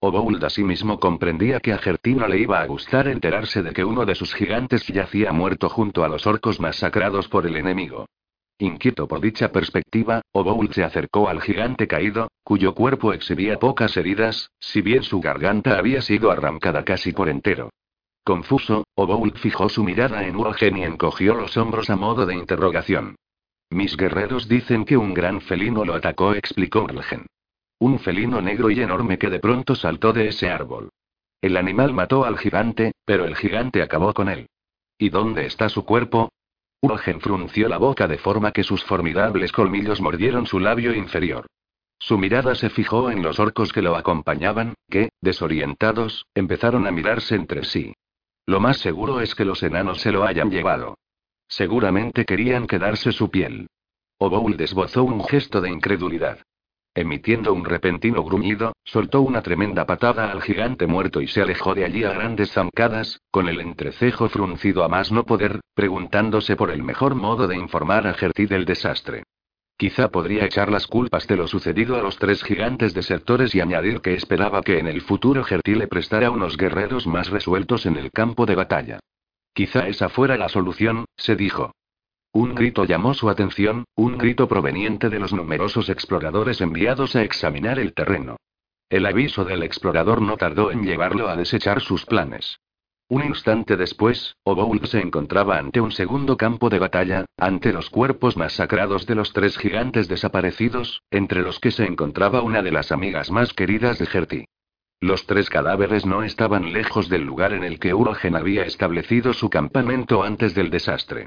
Obould asimismo comprendía que a Gertí no le iba a gustar enterarse de que uno de sus gigantes yacía muerto junto a los orcos masacrados por el enemigo. Inquieto por dicha perspectiva, Oboul se acercó al gigante caído, cuyo cuerpo exhibía pocas heridas, si bien su garganta había sido arrancada casi por entero. Confuso, Oboul fijó su mirada en Urgen y encogió los hombros a modo de interrogación. Mis guerreros dicen que un gran felino lo atacó, explicó Urlgen. Un felino negro y enorme que de pronto saltó de ese árbol. El animal mató al gigante, pero el gigante acabó con él. ¿Y dónde está su cuerpo? Urgen frunció la boca de forma que sus formidables colmillos mordieron su labio inferior. Su mirada se fijó en los orcos que lo acompañaban, que, desorientados, empezaron a mirarse entre sí. Lo más seguro es que los enanos se lo hayan llevado. Seguramente querían quedarse su piel. Oboul desbozó un gesto de incredulidad. Emitiendo un repentino gruñido, soltó una tremenda patada al gigante muerto y se alejó de allí a grandes zancadas, con el entrecejo fruncido a más no poder, preguntándose por el mejor modo de informar a Gertí del desastre. Quizá podría echar las culpas de lo sucedido a los tres gigantes desertores y añadir que esperaba que en el futuro Gertí le prestara unos guerreros más resueltos en el campo de batalla. Quizá esa fuera la solución, se dijo. Un grito llamó su atención, un grito proveniente de los numerosos exploradores enviados a examinar el terreno. El aviso del explorador no tardó en llevarlo a desechar sus planes. Un instante después, Oboul se encontraba ante un segundo campo de batalla, ante los cuerpos masacrados de los tres gigantes desaparecidos, entre los que se encontraba una de las amigas más queridas de Gertie. Los tres cadáveres no estaban lejos del lugar en el que Urogen había establecido su campamento antes del desastre.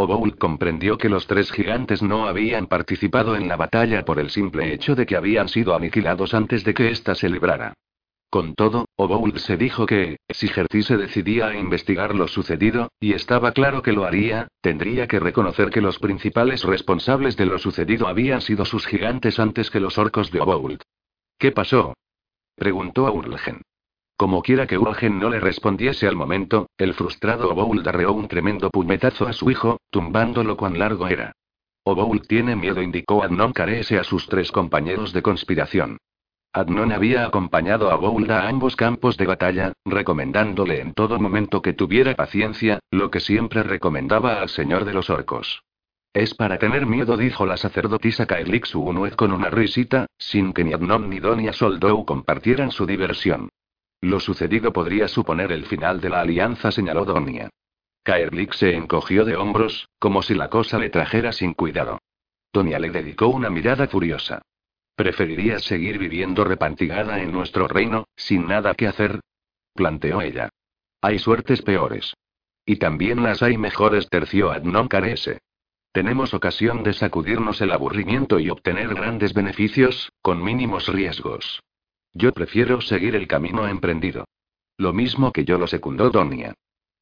Oboul comprendió que los tres gigantes no habían participado en la batalla por el simple hecho de que habían sido aniquilados antes de que ésta se librara. Con todo, Oboul se dijo que, si Gertie se decidía a investigar lo sucedido, y estaba claro que lo haría, tendría que reconocer que los principales responsables de lo sucedido habían sido sus gigantes antes que los orcos de Obould. ¿Qué pasó? preguntó a Urlgen. Como quiera que Urgen no le respondiese al momento, el frustrado Oboul darreó un tremendo puñetazo a su hijo, tumbándolo cuán largo era. Oboul tiene miedo, indicó Adnon Carese a sus tres compañeros de conspiración. Adnon había acompañado a Oboul a ambos campos de batalla, recomendándole en todo momento que tuviera paciencia, lo que siempre recomendaba al señor de los orcos. Es para tener miedo, dijo la sacerdotisa Kaelix Unuez con una risita, sin que ni Adnon ni Donia Soldou compartieran su diversión. Lo sucedido podría suponer el final de la alianza, señaló Donia. Kaerlik se encogió de hombros, como si la cosa le trajera sin cuidado. Donia le dedicó una mirada furiosa. ¿Preferirías seguir viviendo repantigada en nuestro reino, sin nada que hacer? planteó ella. Hay suertes peores. Y también las hay mejores, terció Adnon Carese. Tenemos ocasión de sacudirnos el aburrimiento y obtener grandes beneficios, con mínimos riesgos. Yo prefiero seguir el camino emprendido. Lo mismo que yo lo secundó Donia.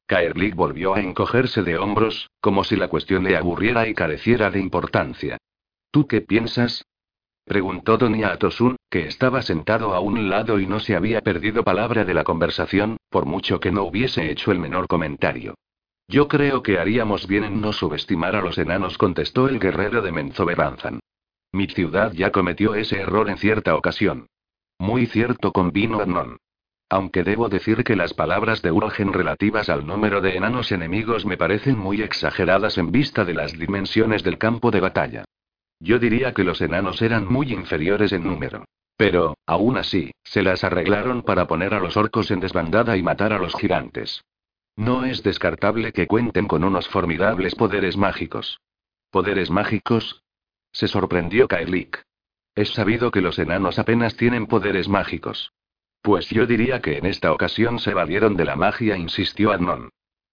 Kaerlik volvió a encogerse de hombros, como si la cuestión le aburriera y careciera de importancia. ¿Tú qué piensas? preguntó Donia a Tosun, que estaba sentado a un lado y no se había perdido palabra de la conversación, por mucho que no hubiese hecho el menor comentario. Yo creo que haríamos bien en no subestimar a los enanos, contestó el guerrero de Menzoberranzan. Mi ciudad ya cometió ese error en cierta ocasión. Muy cierto, convino Adnon. Aunque debo decir que las palabras de Urogen relativas al número de enanos enemigos me parecen muy exageradas en vista de las dimensiones del campo de batalla. Yo diría que los enanos eran muy inferiores en número. Pero, aún así, se las arreglaron para poner a los orcos en desbandada y matar a los gigantes. No es descartable que cuenten con unos formidables poderes mágicos. ¿Poderes mágicos? Se sorprendió Kaelik. Es sabido que los enanos apenas tienen poderes mágicos. Pues yo diría que en esta ocasión se valieron de la magia, insistió Adnon.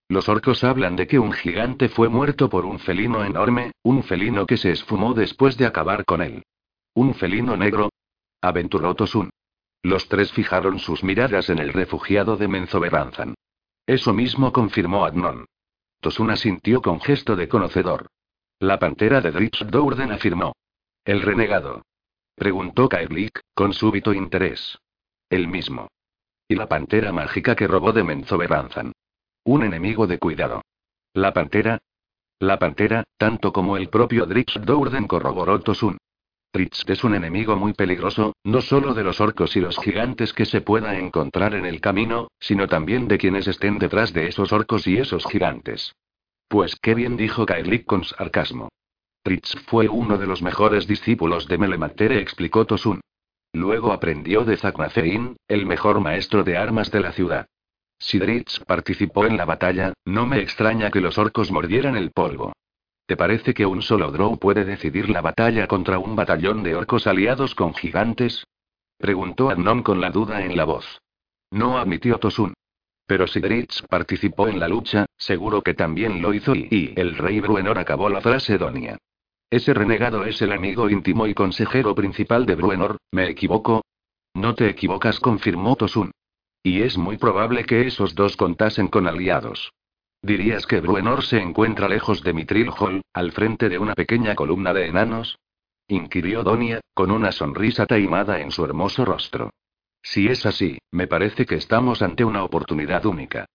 Los orcos hablan de que un gigante fue muerto por un felino enorme, un felino que se esfumó después de acabar con él. ¿Un felino negro? aventuró Tosun. Los tres fijaron sus miradas en el refugiado de Menzoberranzan. Eso mismo confirmó Adnon. Tosun asintió con gesto de conocedor. La pantera de Dritz Dourden afirmó. El renegado. Preguntó Kaerlik, con súbito interés. El mismo. ¿Y la pantera mágica que robó de Menzoberranzan? Un enemigo de cuidado. ¿La pantera? La pantera, tanto como el propio Drix Dourden corroboró Tosun. Drix es un enemigo muy peligroso, no solo de los orcos y los gigantes que se pueda encontrar en el camino, sino también de quienes estén detrás de esos orcos y esos gigantes. Pues qué bien dijo Kaerlik con sarcasmo. Fue uno de los mejores discípulos de Melemantere, explicó Tosun. Luego aprendió de Zaknacein, el mejor maestro de armas de la ciudad. Si Dritz participó en la batalla, no me extraña que los orcos mordieran el polvo. ¿Te parece que un solo Drow puede decidir la batalla contra un batallón de orcos aliados con gigantes? Preguntó Adnon con la duda en la voz. No admitió Tosun. Pero si Dritz participó en la lucha, seguro que también lo hizo y, y el rey Bruenor acabó la frase Donia. Ese renegado es el amigo íntimo y consejero principal de Bruenor, ¿me equivoco? No te equivocas, confirmó Tosun. Y es muy probable que esos dos contasen con aliados. ¿Dirías que Bruenor se encuentra lejos de Mitril Hall, al frente de una pequeña columna de enanos? inquirió Donia, con una sonrisa taimada en su hermoso rostro. Si es así, me parece que estamos ante una oportunidad única.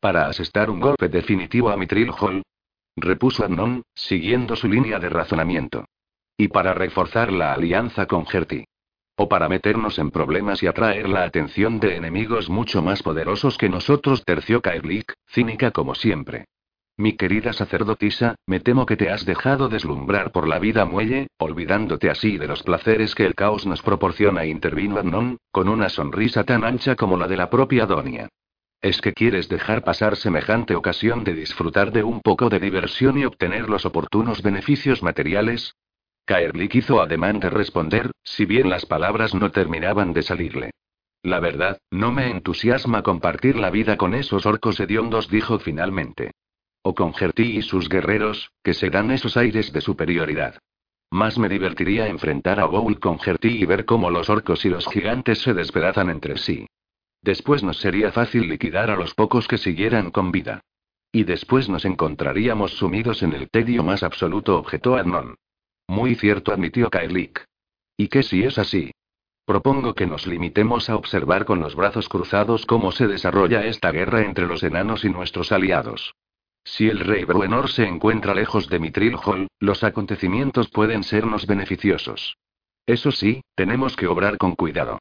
Para asestar un golpe definitivo a Mitril Hall, repuso Adnon, siguiendo su línea de razonamiento. Y para reforzar la alianza con Gertie. O para meternos en problemas y atraer la atención de enemigos mucho más poderosos que nosotros, terció Kaerlik, cínica como siempre. Mi querida sacerdotisa, me temo que te has dejado deslumbrar por la vida muelle, olvidándote así de los placeres que el caos nos proporciona, intervino Adnon, con una sonrisa tan ancha como la de la propia Donia. ¿Es que quieres dejar pasar semejante ocasión de disfrutar de un poco de diversión y obtener los oportunos beneficios materiales? Kaerlik hizo ademán de responder, si bien las palabras no terminaban de salirle. La verdad, no me entusiasma compartir la vida con esos orcos hediondos, dijo finalmente. O con Gertie y sus guerreros, que se dan esos aires de superioridad. Más me divertiría enfrentar a Bowl con Gertie y ver cómo los orcos y los gigantes se despedazan entre sí. Después nos sería fácil liquidar a los pocos que siguieran con vida. Y después nos encontraríamos sumidos en el tedio más absoluto, objetó Adnon. Muy cierto, admitió Kaelik. ¿Y qué si es así? Propongo que nos limitemos a observar con los brazos cruzados cómo se desarrolla esta guerra entre los enanos y nuestros aliados. Si el rey Bruenor se encuentra lejos de Mitril Hall, los acontecimientos pueden sernos beneficiosos. Eso sí, tenemos que obrar con cuidado.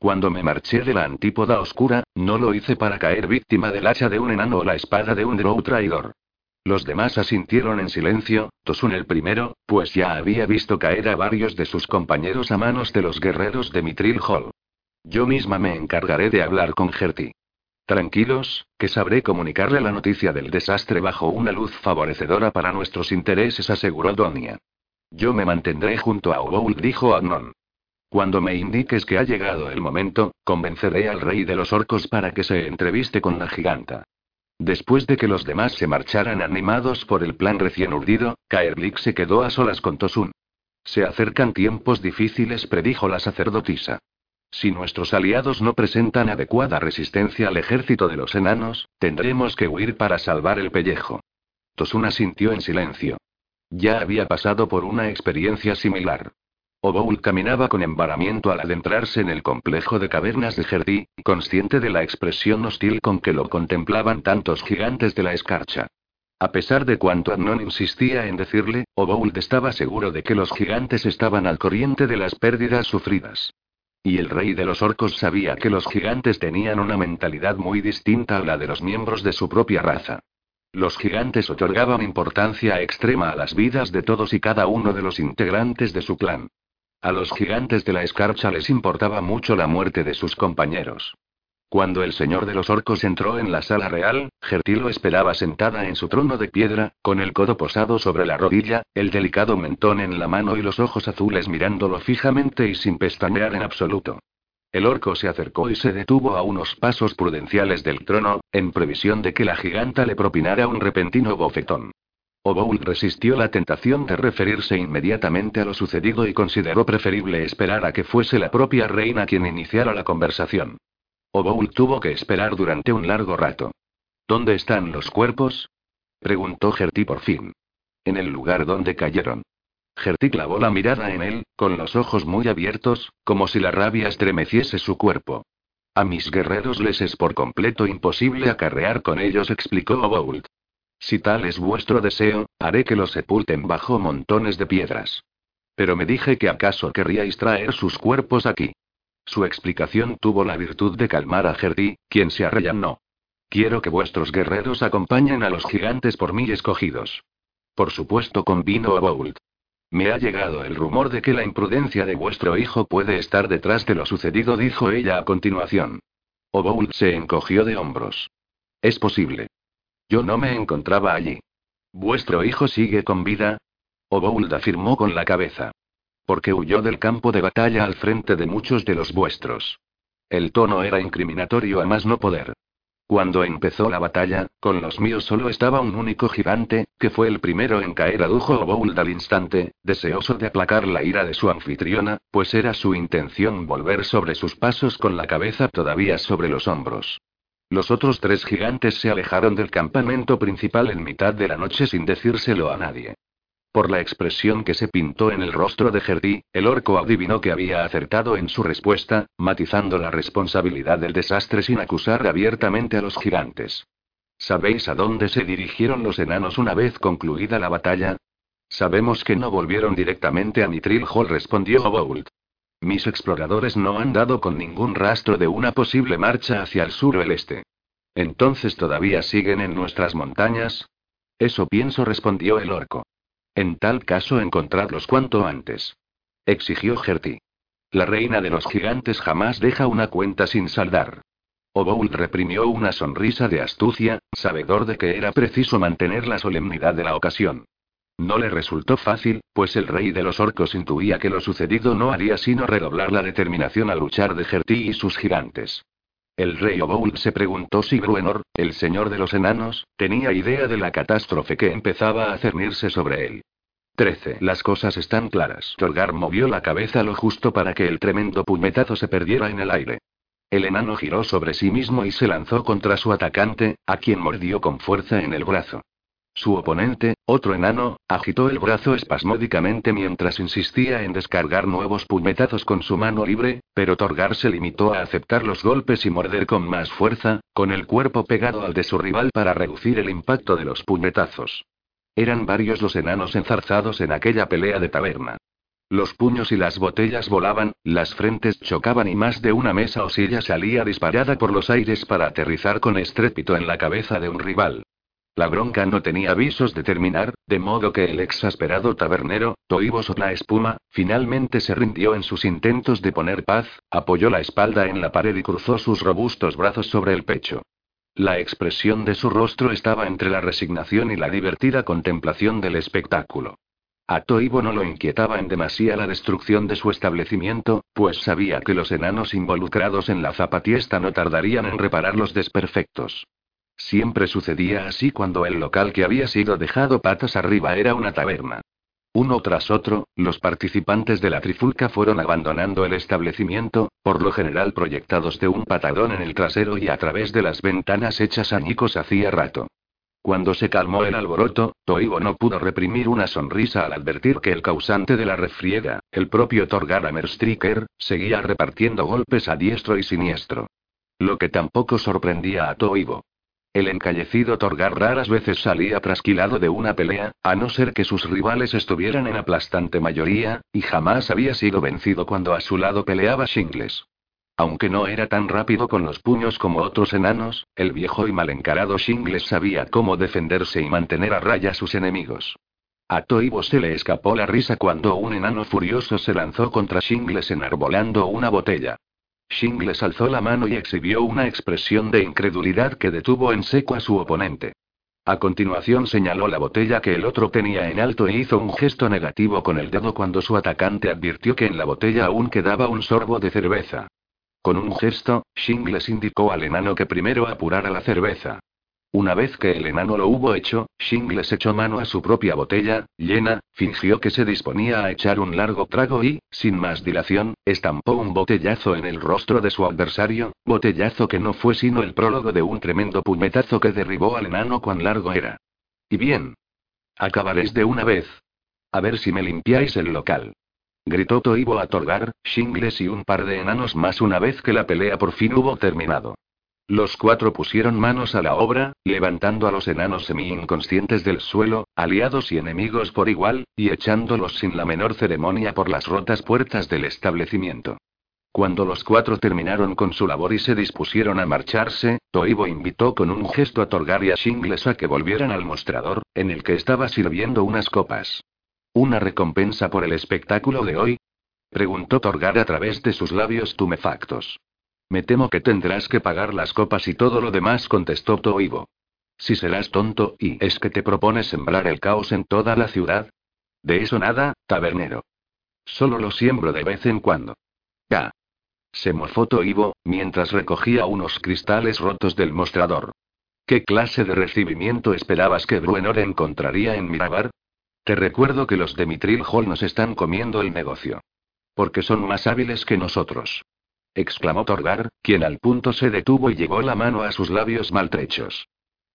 Cuando me marché de la antípoda oscura, no lo hice para caer víctima del hacha de un enano o la espada de un drow traidor. Los demás asintieron en silencio, Tosun el primero, pues ya había visto caer a varios de sus compañeros a manos de los guerreros de Mitril Hall. Yo misma me encargaré de hablar con Gertie. Tranquilos, que sabré comunicarle la noticia del desastre bajo una luz favorecedora para nuestros intereses, aseguró Donia. Yo me mantendré junto a Oboul, dijo Adnon. Cuando me indiques que ha llegado el momento, convenceré al rey de los orcos para que se entreviste con la giganta. Después de que los demás se marcharan animados por el plan recién urdido, Kaerlik se quedó a solas con Tosun. Se acercan tiempos difíciles, predijo la sacerdotisa. Si nuestros aliados no presentan adecuada resistencia al ejército de los enanos, tendremos que huir para salvar el pellejo. Tosun asintió en silencio. Ya había pasado por una experiencia similar. Oboul caminaba con embaramiento al adentrarse en el complejo de cavernas de Jerdí, consciente de la expresión hostil con que lo contemplaban tantos gigantes de la escarcha. A pesar de cuanto Adnon insistía en decirle, Obould estaba seguro de que los gigantes estaban al corriente de las pérdidas sufridas. Y el rey de los orcos sabía que los gigantes tenían una mentalidad muy distinta a la de los miembros de su propia raza. Los gigantes otorgaban importancia extrema a las vidas de todos y cada uno de los integrantes de su clan. A los gigantes de la escarcha les importaba mucho la muerte de sus compañeros. Cuando el señor de los orcos entró en la sala real, Gertilo esperaba sentada en su trono de piedra, con el codo posado sobre la rodilla, el delicado mentón en la mano y los ojos azules mirándolo fijamente y sin pestañear en absoluto. El orco se acercó y se detuvo a unos pasos prudenciales del trono, en previsión de que la giganta le propinara un repentino bofetón. Oboul resistió la tentación de referirse inmediatamente a lo sucedido y consideró preferible esperar a que fuese la propia reina quien iniciara la conversación. Oboul tuvo que esperar durante un largo rato. ¿Dónde están los cuerpos? preguntó Gertie por fin. En el lugar donde cayeron. Gertie clavó la mirada en él, con los ojos muy abiertos, como si la rabia estremeciese su cuerpo. A mis guerreros les es por completo imposible acarrear con ellos, explicó Obould. Si tal es vuestro deseo, haré que los sepulten bajo montones de piedras. Pero me dije que acaso querríais traer sus cuerpos aquí. Su explicación tuvo la virtud de calmar a Gertie, quien se arrellanó. Quiero que vuestros guerreros acompañen a los gigantes por mí escogidos. Por supuesto, convino a Boult. Me ha llegado el rumor de que la imprudencia de vuestro hijo puede estar detrás de lo sucedido, dijo ella a continuación. Oboult se encogió de hombros. Es posible. Yo no me encontraba allí. ¿Vuestro hijo sigue con vida? Obould afirmó con la cabeza. Porque huyó del campo de batalla al frente de muchos de los vuestros. El tono era incriminatorio a más no poder. Cuando empezó la batalla, con los míos solo estaba un único gigante, que fue el primero en caer, adujo Obould al instante, deseoso de aplacar la ira de su anfitriona, pues era su intención volver sobre sus pasos con la cabeza todavía sobre los hombros. Los otros tres gigantes se alejaron del campamento principal en mitad de la noche sin decírselo a nadie. Por la expresión que se pintó en el rostro de Gerdí, el orco adivinó que había acertado en su respuesta, matizando la responsabilidad del desastre sin acusar abiertamente a los gigantes. ¿Sabéis a dónde se dirigieron los enanos una vez concluida la batalla? Sabemos que no volvieron directamente a Mitril Hall, respondió Boult. Mis exploradores no han dado con ningún rastro de una posible marcha hacia el sur o el este. Entonces todavía siguen en nuestras montañas. Eso pienso, respondió el orco. En tal caso, encontrarlos cuanto antes. Exigió Gertie. La reina de los gigantes jamás deja una cuenta sin saldar. Obould reprimió una sonrisa de astucia, sabedor de que era preciso mantener la solemnidad de la ocasión. No le resultó fácil, pues el rey de los orcos intuía que lo sucedido no haría sino redoblar la determinación a luchar de Gertie y sus gigantes. El rey Obould se preguntó si Bruenor, el señor de los enanos, tenía idea de la catástrofe que empezaba a cernirse sobre él. 13. Las cosas están claras. Torgar movió la cabeza lo justo para que el tremendo puñetazo se perdiera en el aire. El enano giró sobre sí mismo y se lanzó contra su atacante, a quien mordió con fuerza en el brazo. Su oponente, otro enano, agitó el brazo espasmódicamente mientras insistía en descargar nuevos puñetazos con su mano libre, pero Torgar se limitó a aceptar los golpes y morder con más fuerza, con el cuerpo pegado al de su rival para reducir el impacto de los puñetazos. Eran varios los enanos enzarzados en aquella pelea de taberna. Los puños y las botellas volaban, las frentes chocaban y más de una mesa o silla salía disparada por los aires para aterrizar con estrépito en la cabeza de un rival. La bronca no tenía avisos de terminar, de modo que el exasperado tabernero, Toivo la espuma, finalmente se rindió en sus intentos de poner paz, apoyó la espalda en la pared y cruzó sus robustos brazos sobre el pecho. La expresión de su rostro estaba entre la resignación y la divertida contemplación del espectáculo. A Toivo no lo inquietaba en demasía la destrucción de su establecimiento, pues sabía que los enanos involucrados en la zapatiesta no tardarían en reparar los desperfectos. Siempre sucedía así cuando el local que había sido dejado patas arriba era una taberna. Uno tras otro, los participantes de la trifulca fueron abandonando el establecimiento, por lo general proyectados de un patadón en el trasero y a través de las ventanas hechas añicos hacía rato. Cuando se calmó el alboroto, Toivo no pudo reprimir una sonrisa al advertir que el causante de la refriega, el propio Torgar Amerstriker, seguía repartiendo golpes a diestro y siniestro. Lo que tampoco sorprendía a Toivo. El encallecido Torgar raras veces salía trasquilado de una pelea, a no ser que sus rivales estuvieran en aplastante mayoría, y jamás había sido vencido cuando a su lado peleaba Shingles. Aunque no era tan rápido con los puños como otros enanos, el viejo y mal encarado Shingles sabía cómo defenderse y mantener a raya a sus enemigos. A Toivo se le escapó la risa cuando un enano furioso se lanzó contra Shingles enarbolando una botella. Shingles alzó la mano y exhibió una expresión de incredulidad que detuvo en seco a su oponente. A continuación señaló la botella que el otro tenía en alto e hizo un gesto negativo con el dedo cuando su atacante advirtió que en la botella aún quedaba un sorbo de cerveza. Con un gesto, Shingles indicó al enano que primero apurara la cerveza. Una vez que el enano lo hubo hecho, Shingles echó mano a su propia botella, llena, fingió que se disponía a echar un largo trago y, sin más dilación, estampó un botellazo en el rostro de su adversario, botellazo que no fue sino el prólogo de un tremendo puñetazo que derribó al enano cuán largo era. Y bien. Acabaréis de una vez. A ver si me limpiáis el local. Gritó Toivo a Torgar, Shingles y un par de enanos más una vez que la pelea por fin hubo terminado. Los cuatro pusieron manos a la obra, levantando a los enanos semi-inconscientes del suelo, aliados y enemigos por igual, y echándolos sin la menor ceremonia por las rotas puertas del establecimiento. Cuando los cuatro terminaron con su labor y se dispusieron a marcharse, Toivo invitó con un gesto a Torgar y a Shingles a que volvieran al mostrador, en el que estaba sirviendo unas copas. ¿Una recompensa por el espectáculo de hoy? preguntó Torgar a través de sus labios tumefactos. Me temo que tendrás que pagar las copas y todo lo demás, contestó Toivo. Si serás tonto y es que te propones sembrar el caos en toda la ciudad. De eso nada, tabernero. Solo lo siembro de vez en cuando. Ya. Se mofó Ivo, mientras recogía unos cristales rotos del mostrador. ¿Qué clase de recibimiento esperabas que Bruenor encontraría en Mirabar? Te recuerdo que los de Mitril Hall nos están comiendo el negocio. Porque son más hábiles que nosotros. Exclamó Torgar, quien al punto se detuvo y llevó la mano a sus labios maltrechos.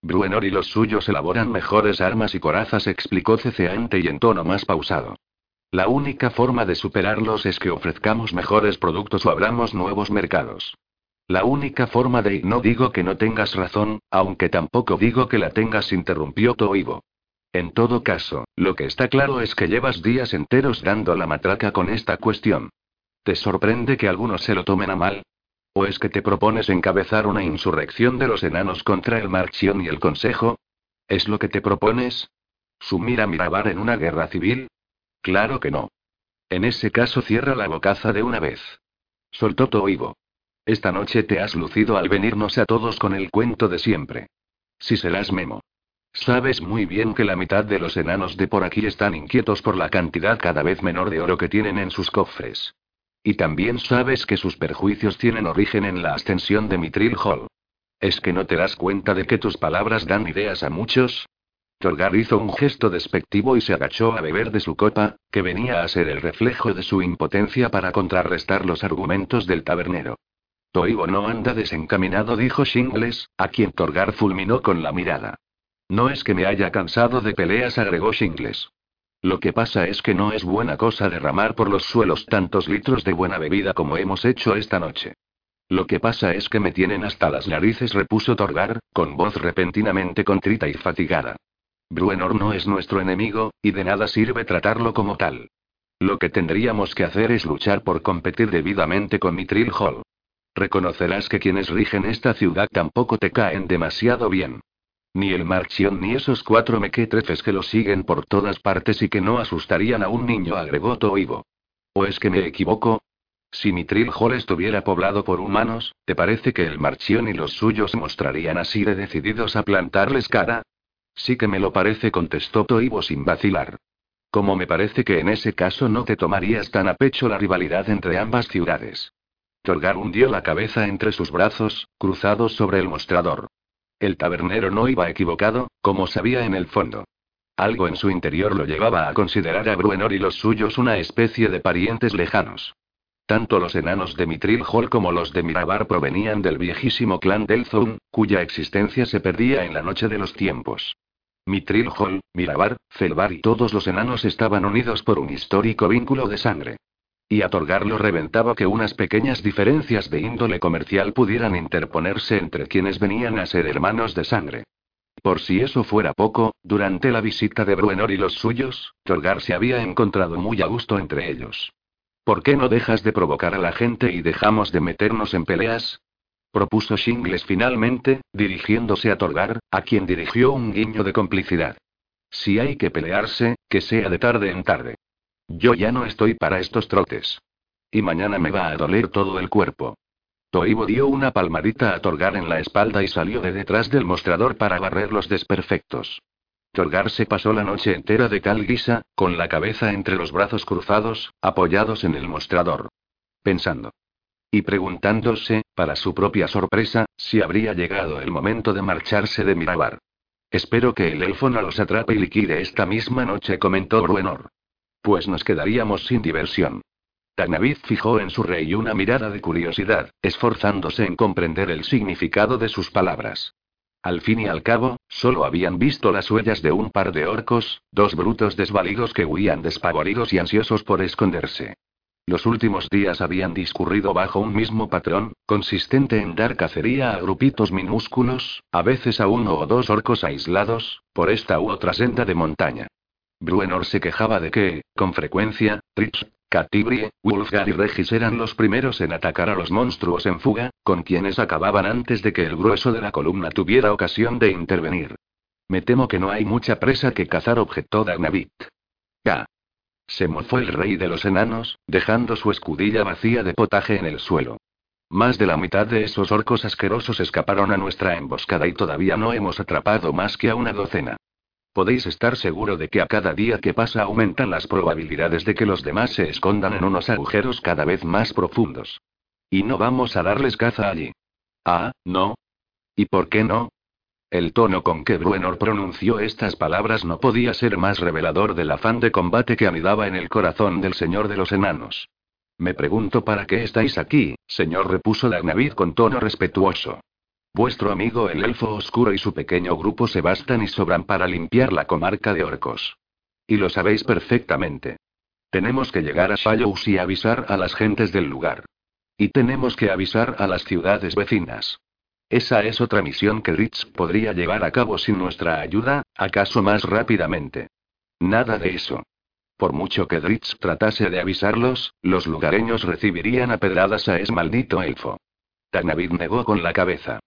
Bruenor y los suyos elaboran mejores armas y corazas, explicó ceceante y en tono más pausado. La única forma de superarlos es que ofrezcamos mejores productos o abramos nuevos mercados. La única forma de... No digo que no tengas razón, aunque tampoco digo que la tengas, interrumpió Toivo. En todo caso, lo que está claro es que llevas días enteros dando la matraca con esta cuestión. ¿Te sorprende que algunos se lo tomen a mal? ¿O es que te propones encabezar una insurrección de los enanos contra el Marchión y el Consejo? ¿Es lo que te propones? ¿Sumir a Mirabar en una guerra civil? Claro que no. En ese caso cierra la bocaza de una vez. Soltó Toivo. Esta noche te has lucido al venirnos a todos con el cuento de siempre. Si serás Memo. Sabes muy bien que la mitad de los enanos de por aquí están inquietos por la cantidad cada vez menor de oro que tienen en sus cofres. Y también sabes que sus perjuicios tienen origen en la ascensión de Mitril Hall. ¿Es que no te das cuenta de que tus palabras dan ideas a muchos? Torgar hizo un gesto despectivo y se agachó a beber de su copa, que venía a ser el reflejo de su impotencia para contrarrestar los argumentos del tabernero. Toivo no anda desencaminado, dijo Shingles, a quien Torgar fulminó con la mirada. No es que me haya cansado de peleas, agregó Shingles. Lo que pasa es que no es buena cosa derramar por los suelos tantos litros de buena bebida como hemos hecho esta noche. Lo que pasa es que me tienen hasta las narices, repuso Torgar, con voz repentinamente contrita y fatigada. Bruenor no es nuestro enemigo, y de nada sirve tratarlo como tal. Lo que tendríamos que hacer es luchar por competir debidamente con Mitril Hall. Reconocerás que quienes rigen esta ciudad tampoco te caen demasiado bien. Ni el Marchión ni esos cuatro mequetrefes que lo siguen por todas partes y que no asustarían a un niño, agregó Toivo. ¿O es que me equivoco? Si Mitril Hall estuviera poblado por humanos, ¿te parece que el Marchión y los suyos mostrarían así de decididos a plantarles cara? Sí que me lo parece, contestó Toivo sin vacilar. Como me parece que en ese caso no te tomarías tan a pecho la rivalidad entre ambas ciudades. Torgar hundió la cabeza entre sus brazos, cruzados sobre el mostrador. El tabernero no iba equivocado, como sabía en el fondo. Algo en su interior lo llevaba a considerar a Bruenor y los suyos una especie de parientes lejanos. Tanto los enanos de Mitril Hall como los de Mirabar provenían del viejísimo clan Delzun, cuya existencia se perdía en la noche de los tiempos. Mitril Hall, Mirabar, Felbar y todos los enanos estaban unidos por un histórico vínculo de sangre. Y a Torgar reventaba que unas pequeñas diferencias de índole comercial pudieran interponerse entre quienes venían a ser hermanos de sangre. Por si eso fuera poco, durante la visita de Bruenor y los suyos, Torgar se había encontrado muy a gusto entre ellos. ¿Por qué no dejas de provocar a la gente y dejamos de meternos en peleas? propuso Shingles finalmente, dirigiéndose a Torgar, a quien dirigió un guiño de complicidad. Si hay que pelearse, que sea de tarde en tarde. Yo ya no estoy para estos trotes. Y mañana me va a doler todo el cuerpo. Toivo dio una palmadita a Torgar en la espalda y salió de detrás del mostrador para barrer los desperfectos. Torgar se pasó la noche entera de cal guisa, con la cabeza entre los brazos cruzados, apoyados en el mostrador. Pensando. Y preguntándose, para su propia sorpresa, si habría llegado el momento de marcharse de Mirabar. Espero que el elfo no los atrape y liquide esta misma noche, comentó Bruenor. Pues nos quedaríamos sin diversión. Tagnavid fijó en su rey una mirada de curiosidad, esforzándose en comprender el significado de sus palabras. Al fin y al cabo, solo habían visto las huellas de un par de orcos, dos brutos desvalidos que huían despavoridos y ansiosos por esconderse. Los últimos días habían discurrido bajo un mismo patrón, consistente en dar cacería a grupitos minúsculos, a veces a uno o dos orcos aislados, por esta u otra senda de montaña. Bruenor se quejaba de que, con frecuencia, Trips, Catibrie, Wulfgar y Regis eran los primeros en atacar a los monstruos en fuga, con quienes acababan antes de que el grueso de la columna tuviera ocasión de intervenir. Me temo que no hay mucha presa que cazar, objetó Dagnavit. Ya. Se mofó el rey de los enanos, dejando su escudilla vacía de potaje en el suelo. Más de la mitad de esos orcos asquerosos escaparon a nuestra emboscada y todavía no hemos atrapado más que a una docena. Podéis estar seguro de que a cada día que pasa aumentan las probabilidades de que los demás se escondan en unos agujeros cada vez más profundos. Y no vamos a darles caza allí. Ah, no. ¿Y por qué no? El tono con que Bruenor pronunció estas palabras no podía ser más revelador del afán de combate que anidaba en el corazón del señor de los enanos. Me pregunto para qué estáis aquí, señor, repuso Dagnavid con tono respetuoso. Vuestro amigo el elfo oscuro y su pequeño grupo se bastan y sobran para limpiar la comarca de orcos. Y lo sabéis perfectamente. Tenemos que llegar a Shallows y avisar a las gentes del lugar. Y tenemos que avisar a las ciudades vecinas. Esa es otra misión que Rich podría llevar a cabo sin nuestra ayuda, acaso más rápidamente. Nada de eso. Por mucho que Dritz tratase de avisarlos, los lugareños recibirían a pedradas a ese maldito elfo. Tanavid negó con la cabeza.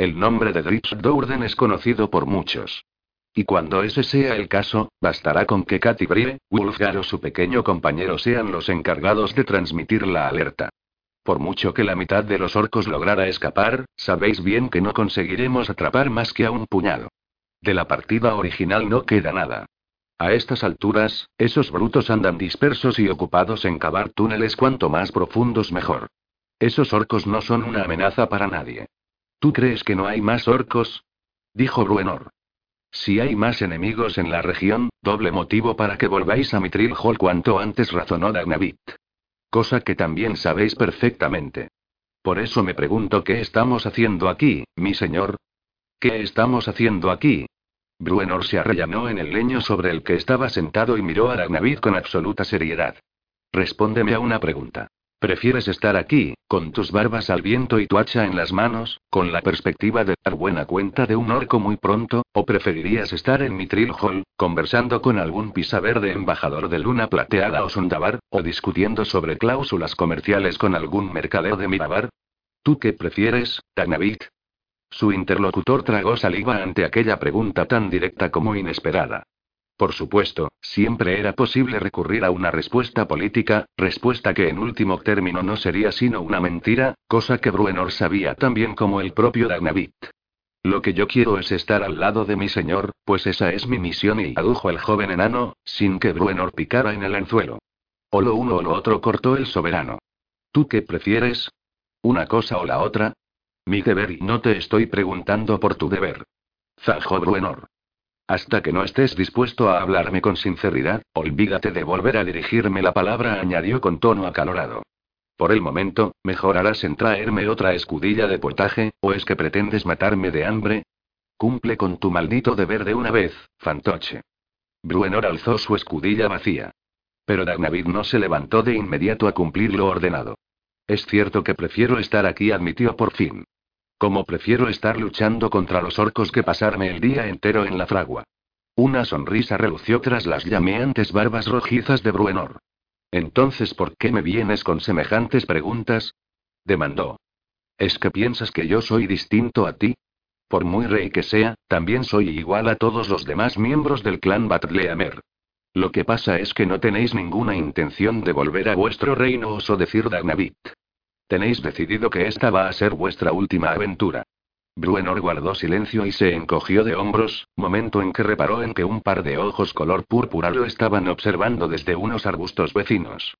El nombre de Dritz Dourden es conocido por muchos. Y cuando ese sea el caso, bastará con que Katy Brie, Wolfgar o su pequeño compañero sean los encargados de transmitir la alerta. Por mucho que la mitad de los orcos lograra escapar, sabéis bien que no conseguiremos atrapar más que a un puñado. De la partida original no queda nada. A estas alturas, esos brutos andan dispersos y ocupados en cavar túneles cuanto más profundos mejor. Esos orcos no son una amenaza para nadie. ¿Tú crees que no hay más orcos? Dijo Bruenor. Si hay más enemigos en la región, doble motivo para que volváis a Mitril Hall cuanto antes, razonó Dagnavit. Cosa que también sabéis perfectamente. Por eso me pregunto qué estamos haciendo aquí, mi señor. ¿Qué estamos haciendo aquí? Bruenor se arrellanó en el leño sobre el que estaba sentado y miró a Ragnavid con absoluta seriedad. Respóndeme a una pregunta. ¿Prefieres estar aquí, con tus barbas al viento y tu hacha en las manos, con la perspectiva de dar buena cuenta de un orco muy pronto, o preferirías estar en Mitril Hall, conversando con algún pisaverde embajador de Luna Plateada o Sundabar, o discutiendo sobre cláusulas comerciales con algún mercader de Mirabar? ¿Tú qué prefieres, Tanavik? Su interlocutor tragó saliva ante aquella pregunta tan directa como inesperada. Por supuesto, siempre era posible recurrir a una respuesta política, respuesta que en último término no sería sino una mentira, cosa que Bruenor sabía tan bien como el propio Dagnavit. Lo que yo quiero es estar al lado de mi señor, pues esa es mi misión y adujo el joven enano, sin que Bruenor picara en el anzuelo. O lo uno o lo otro cortó el soberano. ¿Tú qué prefieres? ¿Una cosa o la otra? Mi deber y no te estoy preguntando por tu deber. Zajó Bruenor. Hasta que no estés dispuesto a hablarme con sinceridad, olvídate de volver a dirigirme la palabra, añadió con tono acalorado. Por el momento, mejorarás en traerme otra escudilla de portaje, o es que pretendes matarme de hambre. Cumple con tu maldito deber de una vez, fantoche. Bruenor alzó su escudilla vacía. Pero Dagnavid no se levantó de inmediato a cumplir lo ordenado. Es cierto que prefiero estar aquí, admitió por fin. Como prefiero estar luchando contra los orcos que pasarme el día entero en la fragua. Una sonrisa relució tras las llameantes barbas rojizas de Bruenor. Entonces, ¿por qué me vienes con semejantes preguntas? demandó. ¿Es que piensas que yo soy distinto a ti? Por muy rey que sea, también soy igual a todos los demás miembros del clan Batleamer. Lo que pasa es que no tenéis ninguna intención de volver a vuestro reino, osó decir Dagnavit. Tenéis decidido que esta va a ser vuestra última aventura. Bruenor guardó silencio y se encogió de hombros, momento en que reparó en que un par de ojos color púrpura lo estaban observando desde unos arbustos vecinos.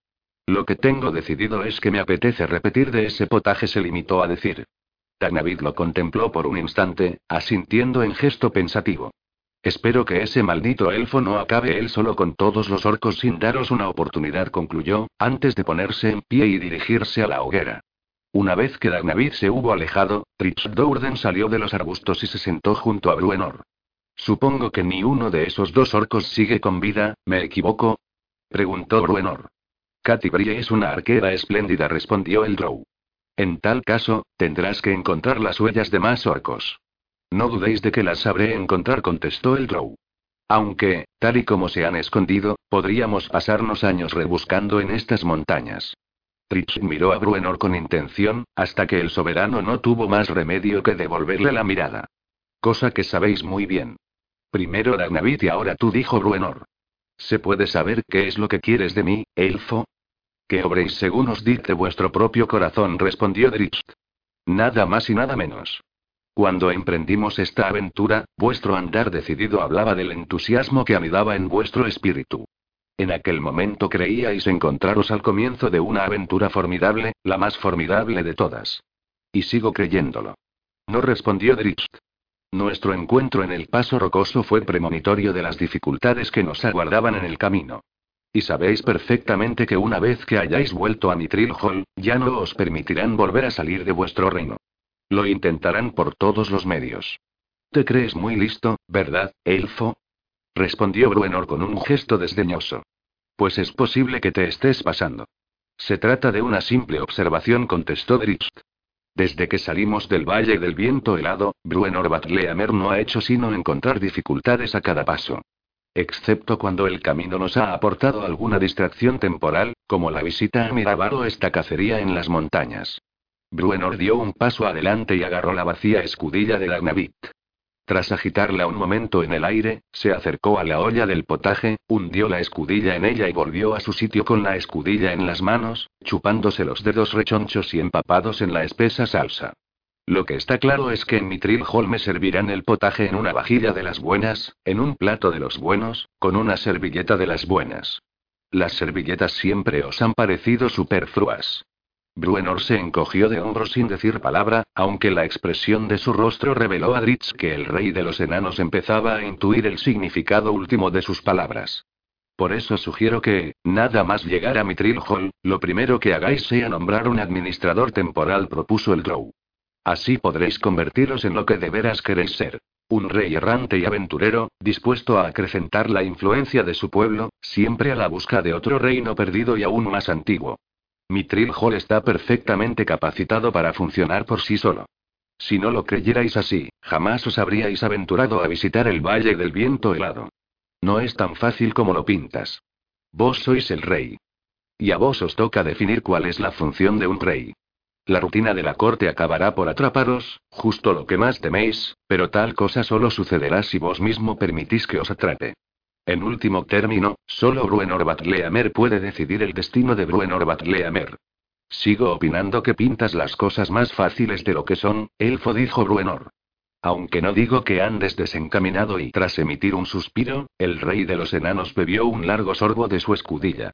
Lo que tengo decidido es que me apetece repetir de ese potaje, se limitó a decir. Tanavid lo contempló por un instante, asintiendo en gesto pensativo. Espero que ese maldito elfo no acabe él solo con todos los orcos sin daros una oportunidad, concluyó, antes de ponerse en pie y dirigirse a la hoguera. Una vez que Dagnavid se hubo alejado, Trix Dourden salió de los arbustos y se sentó junto a Bruenor. Supongo que ni uno de esos dos orcos sigue con vida, ¿me equivoco? preguntó Bruenor. Katy es una arquera espléndida, respondió el Drow. En tal caso, tendrás que encontrar las huellas de más orcos. No dudéis de que las sabré encontrar, contestó el Drow. Aunque, tal y como se han escondido, podríamos pasarnos años rebuscando en estas montañas. Trix miró a Bruenor con intención, hasta que el soberano no tuvo más remedio que devolverle la mirada. Cosa que sabéis muy bien. Primero Dagnavit y ahora tú, dijo Bruenor. ¿Se puede saber qué es lo que quieres de mí, elfo? Que obréis según os dicte vuestro propio corazón, respondió Dritz. Nada más y nada menos. Cuando emprendimos esta aventura, vuestro andar decidido hablaba del entusiasmo que anidaba en vuestro espíritu. En aquel momento creíais encontraros al comienzo de una aventura formidable, la más formidable de todas. Y sigo creyéndolo. No respondió Dritz. Nuestro encuentro en el paso rocoso fue premonitorio de las dificultades que nos aguardaban en el camino. Y sabéis perfectamente que una vez que hayáis vuelto a Mitril Hall, ya no os permitirán volver a salir de vuestro reino. Lo intentarán por todos los medios. Te crees muy listo, ¿verdad, elfo? respondió Bruenor con un gesto desdeñoso. Pues es posible que te estés pasando. Se trata de una simple observación, contestó Dritz. Desde que salimos del Valle del Viento Helado, Bruenor Batleamer no ha hecho sino encontrar dificultades a cada paso. Excepto cuando el camino nos ha aportado alguna distracción temporal, como la visita a Mirabar o esta cacería en las montañas. Bruenor dio un paso adelante y agarró la vacía escudilla de Lagnavit. Tras agitarla un momento en el aire, se acercó a la olla del potaje, hundió la escudilla en ella y volvió a su sitio con la escudilla en las manos, chupándose los dedos rechonchos y empapados en la espesa salsa. Lo que está claro es que en mi me servirán el potaje en una vajilla de las buenas, en un plato de los buenos, con una servilleta de las buenas. Las servilletas siempre os han parecido superfluas. Bruenor se encogió de hombros sin decir palabra, aunque la expresión de su rostro reveló a Dritz que el rey de los enanos empezaba a intuir el significado último de sus palabras. Por eso sugiero que, nada más llegar a Mitril Hall, lo primero que hagáis sea nombrar un administrador temporal, propuso el Drow. Así podréis convertiros en lo que de veras queréis ser. Un rey errante y aventurero, dispuesto a acrecentar la influencia de su pueblo, siempre a la busca de otro reino perdido y aún más antiguo. Mi Hall está perfectamente capacitado para funcionar por sí solo. Si no lo creyerais así, jamás os habríais aventurado a visitar el Valle del Viento Helado. No es tan fácil como lo pintas. Vos sois el rey. Y a vos os toca definir cuál es la función de un rey. La rutina de la corte acabará por atraparos, justo lo que más teméis, pero tal cosa solo sucederá si vos mismo permitís que os atrape. En último término, solo Bruenor Batleamer puede decidir el destino de Bruenor Batleamer. Sigo opinando que pintas las cosas más fáciles de lo que son, elfo dijo Bruenor. Aunque no digo que andes desencaminado y tras emitir un suspiro, el rey de los enanos bebió un largo sorbo de su escudilla.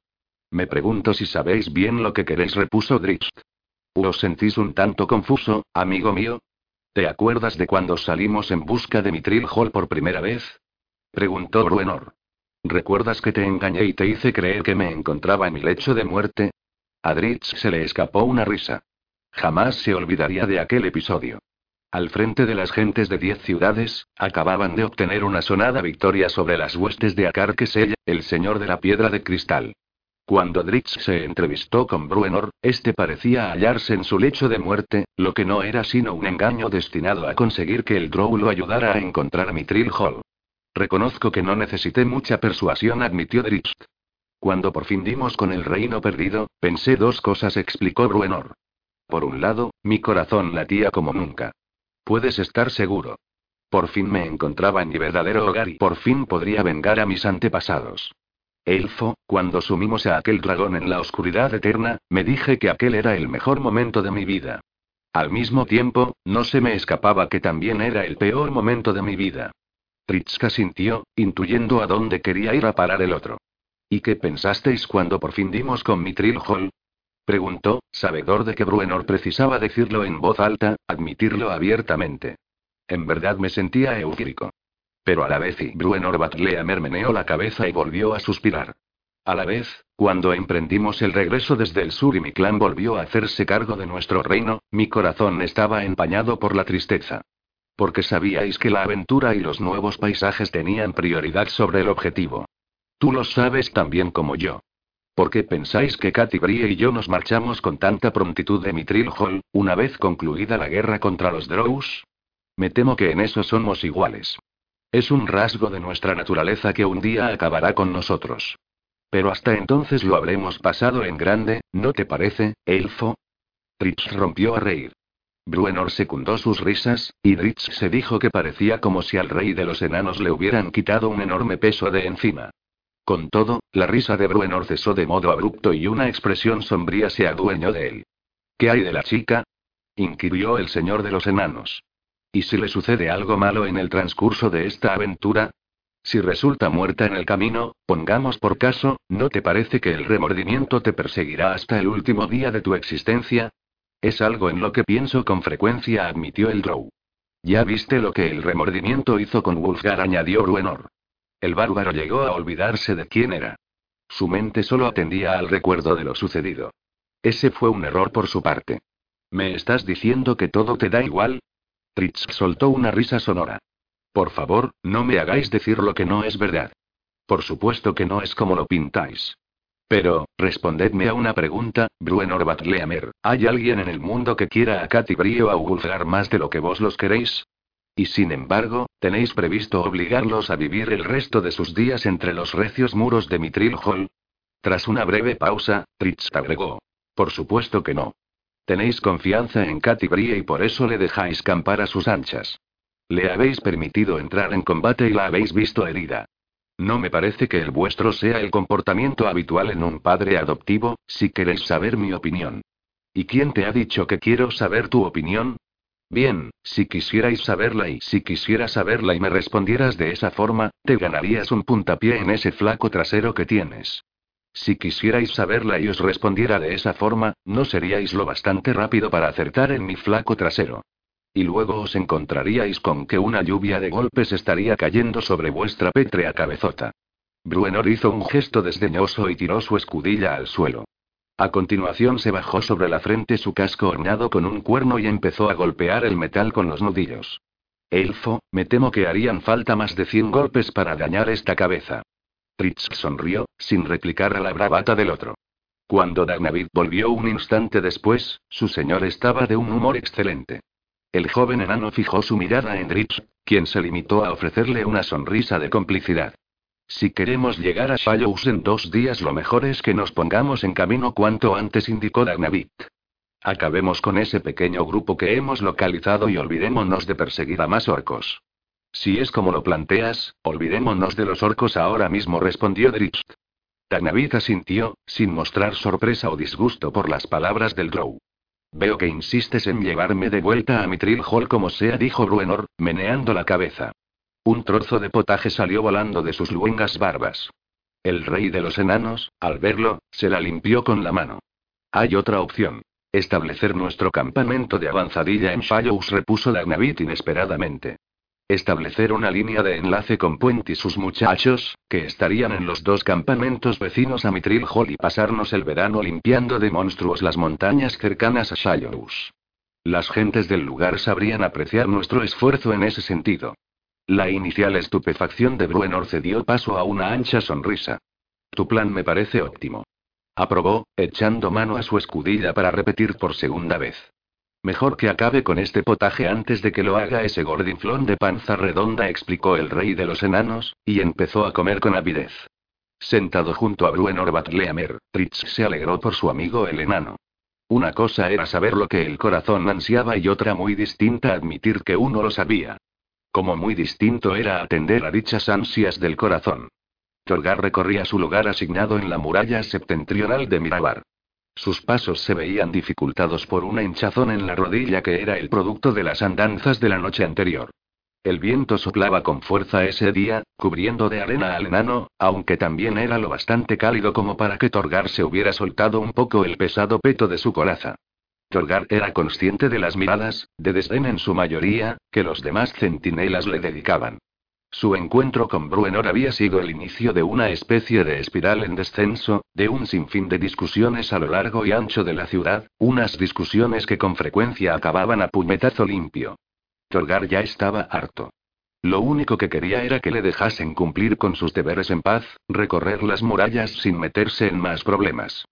Me pregunto si sabéis bien lo que queréis, repuso Dritz. ¿Os sentís un tanto confuso, amigo mío? ¿Te acuerdas de cuando salimos en busca de Mitril Hall por primera vez? Preguntó Bruenor. ¿Recuerdas que te engañé y te hice creer que me encontraba en mi lecho de muerte? A Dritz se le escapó una risa. Jamás se olvidaría de aquel episodio. Al frente de las gentes de diez ciudades, acababan de obtener una sonada victoria sobre las huestes de Akarkesella, el señor de la piedra de cristal. Cuando Dritz se entrevistó con Bruenor, este parecía hallarse en su lecho de muerte, lo que no era sino un engaño destinado a conseguir que el Drow lo ayudara a encontrar Mitril Hall. Reconozco que no necesité mucha persuasión, admitió Dritz. Cuando por fin dimos con el reino perdido, pensé dos cosas, explicó Bruenor. Por un lado, mi corazón latía como nunca. Puedes estar seguro. Por fin me encontraba en mi verdadero hogar y por fin podría vengar a mis antepasados. Elfo, cuando sumimos a aquel dragón en la oscuridad eterna, me dije que aquel era el mejor momento de mi vida. Al mismo tiempo, no se me escapaba que también era el peor momento de mi vida. Tritska sintió, intuyendo a dónde quería ir a parar el otro. ¿Y qué pensasteis cuando por fin dimos con Mitril Hall? Preguntó, sabedor de que Bruenor precisaba decirlo en voz alta, admitirlo abiertamente. En verdad me sentía eufórico. Pero a la vez y Bruenor Batlea mermeneó la cabeza y volvió a suspirar. A la vez, cuando emprendimos el regreso desde el sur y mi clan volvió a hacerse cargo de nuestro reino, mi corazón estaba empañado por la tristeza. Porque sabíais que la aventura y los nuevos paisajes tenían prioridad sobre el objetivo. Tú lo sabes tan bien como yo. ¿Por qué pensáis que Katy Brie y yo nos marchamos con tanta prontitud de Mitril Hall, una vez concluida la guerra contra los Drows? Me temo que en eso somos iguales. Es un rasgo de nuestra naturaleza que un día acabará con nosotros. Pero hasta entonces lo habremos pasado en grande, ¿no te parece, elfo? Tritz rompió a reír. Bruenor secundó sus risas, y Dritz se dijo que parecía como si al rey de los enanos le hubieran quitado un enorme peso de encima. Con todo, la risa de Bruenor cesó de modo abrupto y una expresión sombría se adueñó de él. ¿Qué hay de la chica? inquirió el señor de los enanos. ¿Y si le sucede algo malo en el transcurso de esta aventura? Si resulta muerta en el camino, pongamos por caso, ¿no te parece que el remordimiento te perseguirá hasta el último día de tu existencia? Es algo en lo que pienso con frecuencia, admitió el Drow. Ya viste lo que el remordimiento hizo con Wulfgar, añadió Bruenor. El bárbaro llegó a olvidarse de quién era. Su mente solo atendía al recuerdo de lo sucedido. Ese fue un error por su parte. ¿Me estás diciendo que todo te da igual? Tritz soltó una risa sonora. Por favor, no me hagáis decir lo que no es verdad. Por supuesto que no es como lo pintáis. Pero, respondedme a una pregunta, Bruenor Batleamer, ¿hay alguien en el mundo que quiera a Katy Brio a más de lo que vos los queréis? Y sin embargo, ¿tenéis previsto obligarlos a vivir el resto de sus días entre los recios muros de Mitril Hall? Tras una breve pausa, Tritz agregó. Por supuesto que no. Tenéis confianza en Katy Brie y por eso le dejáis campar a sus anchas. Le habéis permitido entrar en combate y la habéis visto herida. No me parece que el vuestro sea el comportamiento habitual en un padre adoptivo, si queréis saber mi opinión. ¿Y quién te ha dicho que quiero saber tu opinión? Bien, si quisierais saberla y si quisiera saberla y me respondieras de esa forma, te ganarías un puntapié en ese flaco trasero que tienes. Si quisierais saberla y os respondiera de esa forma, no seríais lo bastante rápido para acertar en mi flaco trasero. Y luego os encontraríais con que una lluvia de golpes estaría cayendo sobre vuestra pétrea cabezota. Bruenor hizo un gesto desdeñoso y tiró su escudilla al suelo. A continuación se bajó sobre la frente su casco ornado con un cuerno y empezó a golpear el metal con los nudillos. Elfo, me temo que harían falta más de cien golpes para dañar esta cabeza. Tritz sonrió, sin replicar a la bravata del otro. Cuando Dagnavid volvió un instante después, su señor estaba de un humor excelente. El joven enano fijó su mirada en Dritz, quien se limitó a ofrecerle una sonrisa de complicidad. Si queremos llegar a Shallows en dos días, lo mejor es que nos pongamos en camino cuanto antes, indicó Dagnavit. Acabemos con ese pequeño grupo que hemos localizado y olvidémonos de perseguir a más orcos. Si es como lo planteas, olvidémonos de los orcos ahora mismo, respondió Dritz. Dagnavit asintió, sin mostrar sorpresa o disgusto por las palabras del Drow. Veo que insistes en llevarme de vuelta a Mitril Hall como sea, dijo Bruenor, meneando la cabeza. Un trozo de potaje salió volando de sus luengas barbas. El rey de los enanos, al verlo, se la limpió con la mano. Hay otra opción. Establecer nuestro campamento de avanzadilla en Fallows, repuso Dagnavit inesperadamente. Establecer una línea de enlace con Puente y sus muchachos, que estarían en los dos campamentos vecinos a Mitril Hall y pasarnos el verano limpiando de monstruos las montañas cercanas a Shallows. Las gentes del lugar sabrían apreciar nuestro esfuerzo en ese sentido. La inicial estupefacción de Bruenor cedió paso a una ancha sonrisa. Tu plan me parece óptimo. Aprobó, echando mano a su escudilla para repetir por segunda vez. Mejor que acabe con este potaje antes de que lo haga ese gordinflón de panza redonda, explicó el rey de los enanos, y empezó a comer con avidez. Sentado junto a Bruenor Batleamer, Tritz se alegró por su amigo el enano. Una cosa era saber lo que el corazón ansiaba y otra muy distinta admitir que uno lo sabía. Como muy distinto era atender a dichas ansias del corazón. Torgar recorría su lugar asignado en la muralla septentrional de Mirabar. Sus pasos se veían dificultados por una hinchazón en la rodilla que era el producto de las andanzas de la noche anterior. El viento soplaba con fuerza ese día, cubriendo de arena al enano, aunque también era lo bastante cálido como para que Torgar se hubiera soltado un poco el pesado peto de su coraza. Torgar era consciente de las miradas, de desdén en su mayoría, que los demás centinelas le dedicaban. Su encuentro con Bruenor había sido el inicio de una especie de espiral en descenso, de un sinfín de discusiones a lo largo y ancho de la ciudad, unas discusiones que con frecuencia acababan a puñetazo limpio. Torgar ya estaba harto. Lo único que quería era que le dejasen cumplir con sus deberes en paz, recorrer las murallas sin meterse en más problemas.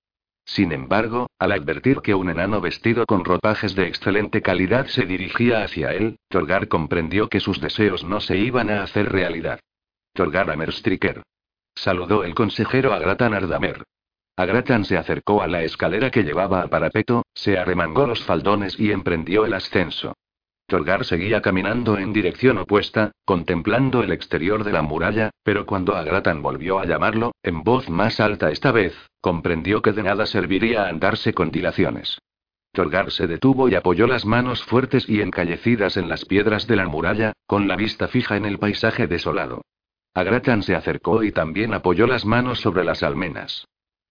Sin embargo, al advertir que un enano vestido con ropajes de excelente calidad se dirigía hacia él, Torgar comprendió que sus deseos no se iban a hacer realidad. Torgar Amerstriker. Saludó el consejero a Gratan Ardamer. Agratan se acercó a la escalera que llevaba a parapeto, se arremangó los faldones y emprendió el ascenso. Torgar seguía caminando en dirección opuesta, contemplando el exterior de la muralla, pero cuando Agratan volvió a llamarlo, en voz más alta esta vez, comprendió que de nada serviría andarse con dilaciones. Torgar se detuvo y apoyó las manos fuertes y encallecidas en las piedras de la muralla, con la vista fija en el paisaje desolado. Agratan se acercó y también apoyó las manos sobre las almenas.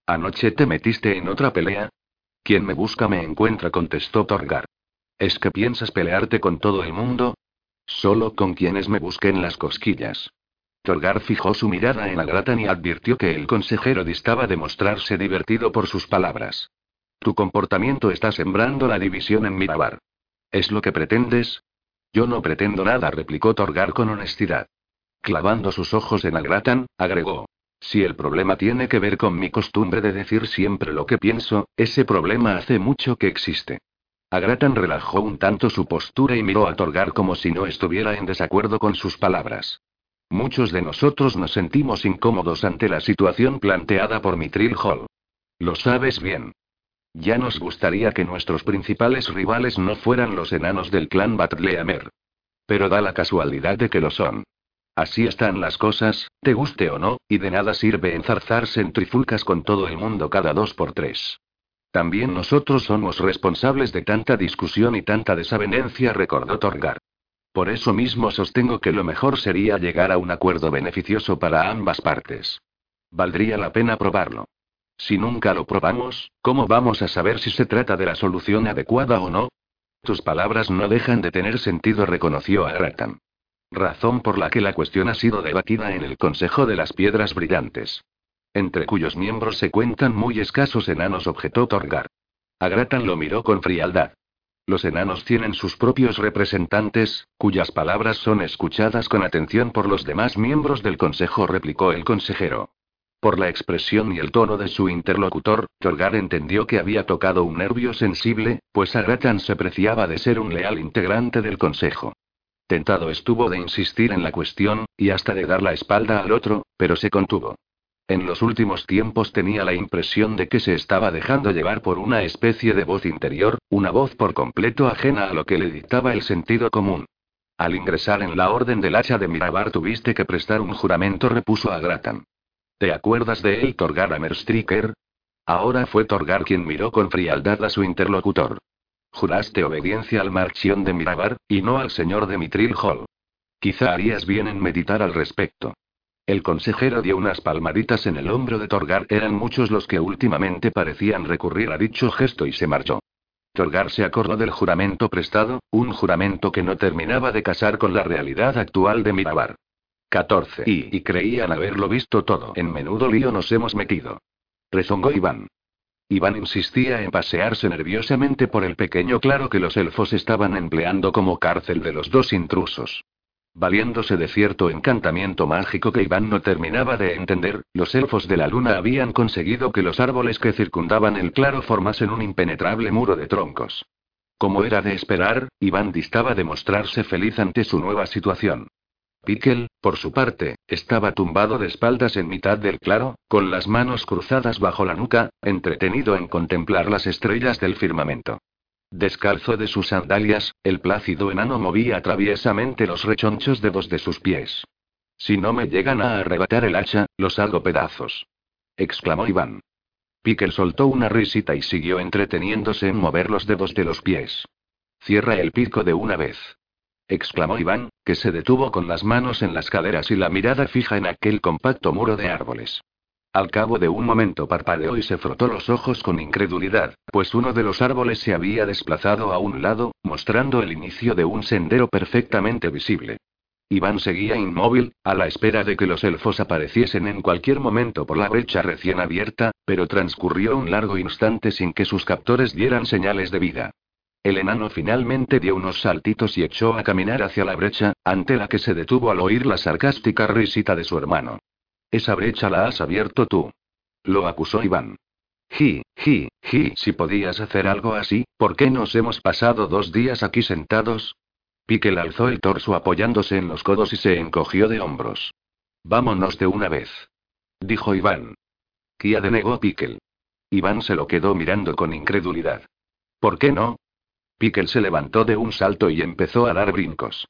¿Anoche te metiste en otra pelea? Quien me busca me encuentra, contestó Torgar. ¿Es que piensas pelearte con todo el mundo? Solo con quienes me busquen las cosquillas. Torgar fijó su mirada en Agratan y advirtió que el consejero distaba de mostrarse divertido por sus palabras. Tu comportamiento está sembrando la división en Mirabar. ¿Es lo que pretendes? Yo no pretendo nada, replicó Torgar con honestidad. Clavando sus ojos en Agratan, agregó. Si el problema tiene que ver con mi costumbre de decir siempre lo que pienso, ese problema hace mucho que existe. Agratan relajó un tanto su postura y miró a Torgar como si no estuviera en desacuerdo con sus palabras. Muchos de nosotros nos sentimos incómodos ante la situación planteada por Mitril Hall. Lo sabes bien. Ya nos gustaría que nuestros principales rivales no fueran los enanos del clan Batleamer. Pero da la casualidad de que lo son. Así están las cosas, te guste o no, y de nada sirve enzarzarse en trifulcas con todo el mundo cada dos por tres. También nosotros somos responsables de tanta discusión y tanta desavenencia, recordó Torgar. Por eso mismo sostengo que lo mejor sería llegar a un acuerdo beneficioso para ambas partes. Valdría la pena probarlo. Si nunca lo probamos, ¿cómo vamos a saber si se trata de la solución adecuada o no? Tus palabras no dejan de tener sentido, reconoció Aratan. Razón por la que la cuestión ha sido debatida en el Consejo de las Piedras Brillantes entre cuyos miembros se cuentan muy escasos enanos, objetó Torgar. Agratan lo miró con frialdad. Los enanos tienen sus propios representantes, cuyas palabras son escuchadas con atención por los demás miembros del Consejo, replicó el consejero. Por la expresión y el tono de su interlocutor, Torgar entendió que había tocado un nervio sensible, pues Agratan se preciaba de ser un leal integrante del Consejo. Tentado estuvo de insistir en la cuestión, y hasta de dar la espalda al otro, pero se contuvo. En los últimos tiempos tenía la impresión de que se estaba dejando llevar por una especie de voz interior, una voz por completo ajena a lo que le dictaba el sentido común. Al ingresar en la orden del hacha de Mirabar tuviste que prestar un juramento, repuso a Gratan. ¿Te acuerdas de él, Torgar Amerstriker? Ahora fue Torgar quien miró con frialdad a su interlocutor. Juraste obediencia al marchión de Mirabar, y no al señor de Mitril Hall. Quizá harías bien en meditar al respecto. El consejero dio unas palmaditas en el hombro de Torgar. Eran muchos los que últimamente parecían recurrir a dicho gesto y se marchó. Torgar se acordó del juramento prestado, un juramento que no terminaba de casar con la realidad actual de Mirabar. 14. Y, y creían haberlo visto todo. En menudo lío nos hemos metido. Rezongó Iván. Iván insistía en pasearse nerviosamente por el pequeño claro que los elfos estaban empleando como cárcel de los dos intrusos. Valiéndose de cierto encantamiento mágico que Iván no terminaba de entender, los elfos de la luna habían conseguido que los árboles que circundaban el claro formasen un impenetrable muro de troncos. Como era de esperar, Iván distaba de mostrarse feliz ante su nueva situación. Pickle, por su parte, estaba tumbado de espaldas en mitad del claro, con las manos cruzadas bajo la nuca, entretenido en contemplar las estrellas del firmamento. Descalzo de sus sandalias, el plácido enano movía traviesamente los rechonchos dedos de sus pies. Si no me llegan a arrebatar el hacha, los hago pedazos. exclamó Iván. Piquel soltó una risita y siguió entreteniéndose en mover los dedos de los pies. Cierra el pico de una vez. exclamó Iván, que se detuvo con las manos en las caderas y la mirada fija en aquel compacto muro de árboles. Al cabo de un momento parpadeó y se frotó los ojos con incredulidad, pues uno de los árboles se había desplazado a un lado, mostrando el inicio de un sendero perfectamente visible. Iván seguía inmóvil, a la espera de que los elfos apareciesen en cualquier momento por la brecha recién abierta, pero transcurrió un largo instante sin que sus captores dieran señales de vida. El enano finalmente dio unos saltitos y echó a caminar hacia la brecha, ante la que se detuvo al oír la sarcástica risita de su hermano. Esa brecha la has abierto tú. Lo acusó Iván. Ji, ji, ji, si podías hacer algo así, ¿por qué nos hemos pasado dos días aquí sentados? Piquel alzó el torso apoyándose en los codos y se encogió de hombros. Vámonos de una vez. Dijo Iván. Kia denegó Piquel. Iván se lo quedó mirando con incredulidad. ¿Por qué no? Pickle se levantó de un salto y empezó a dar brincos.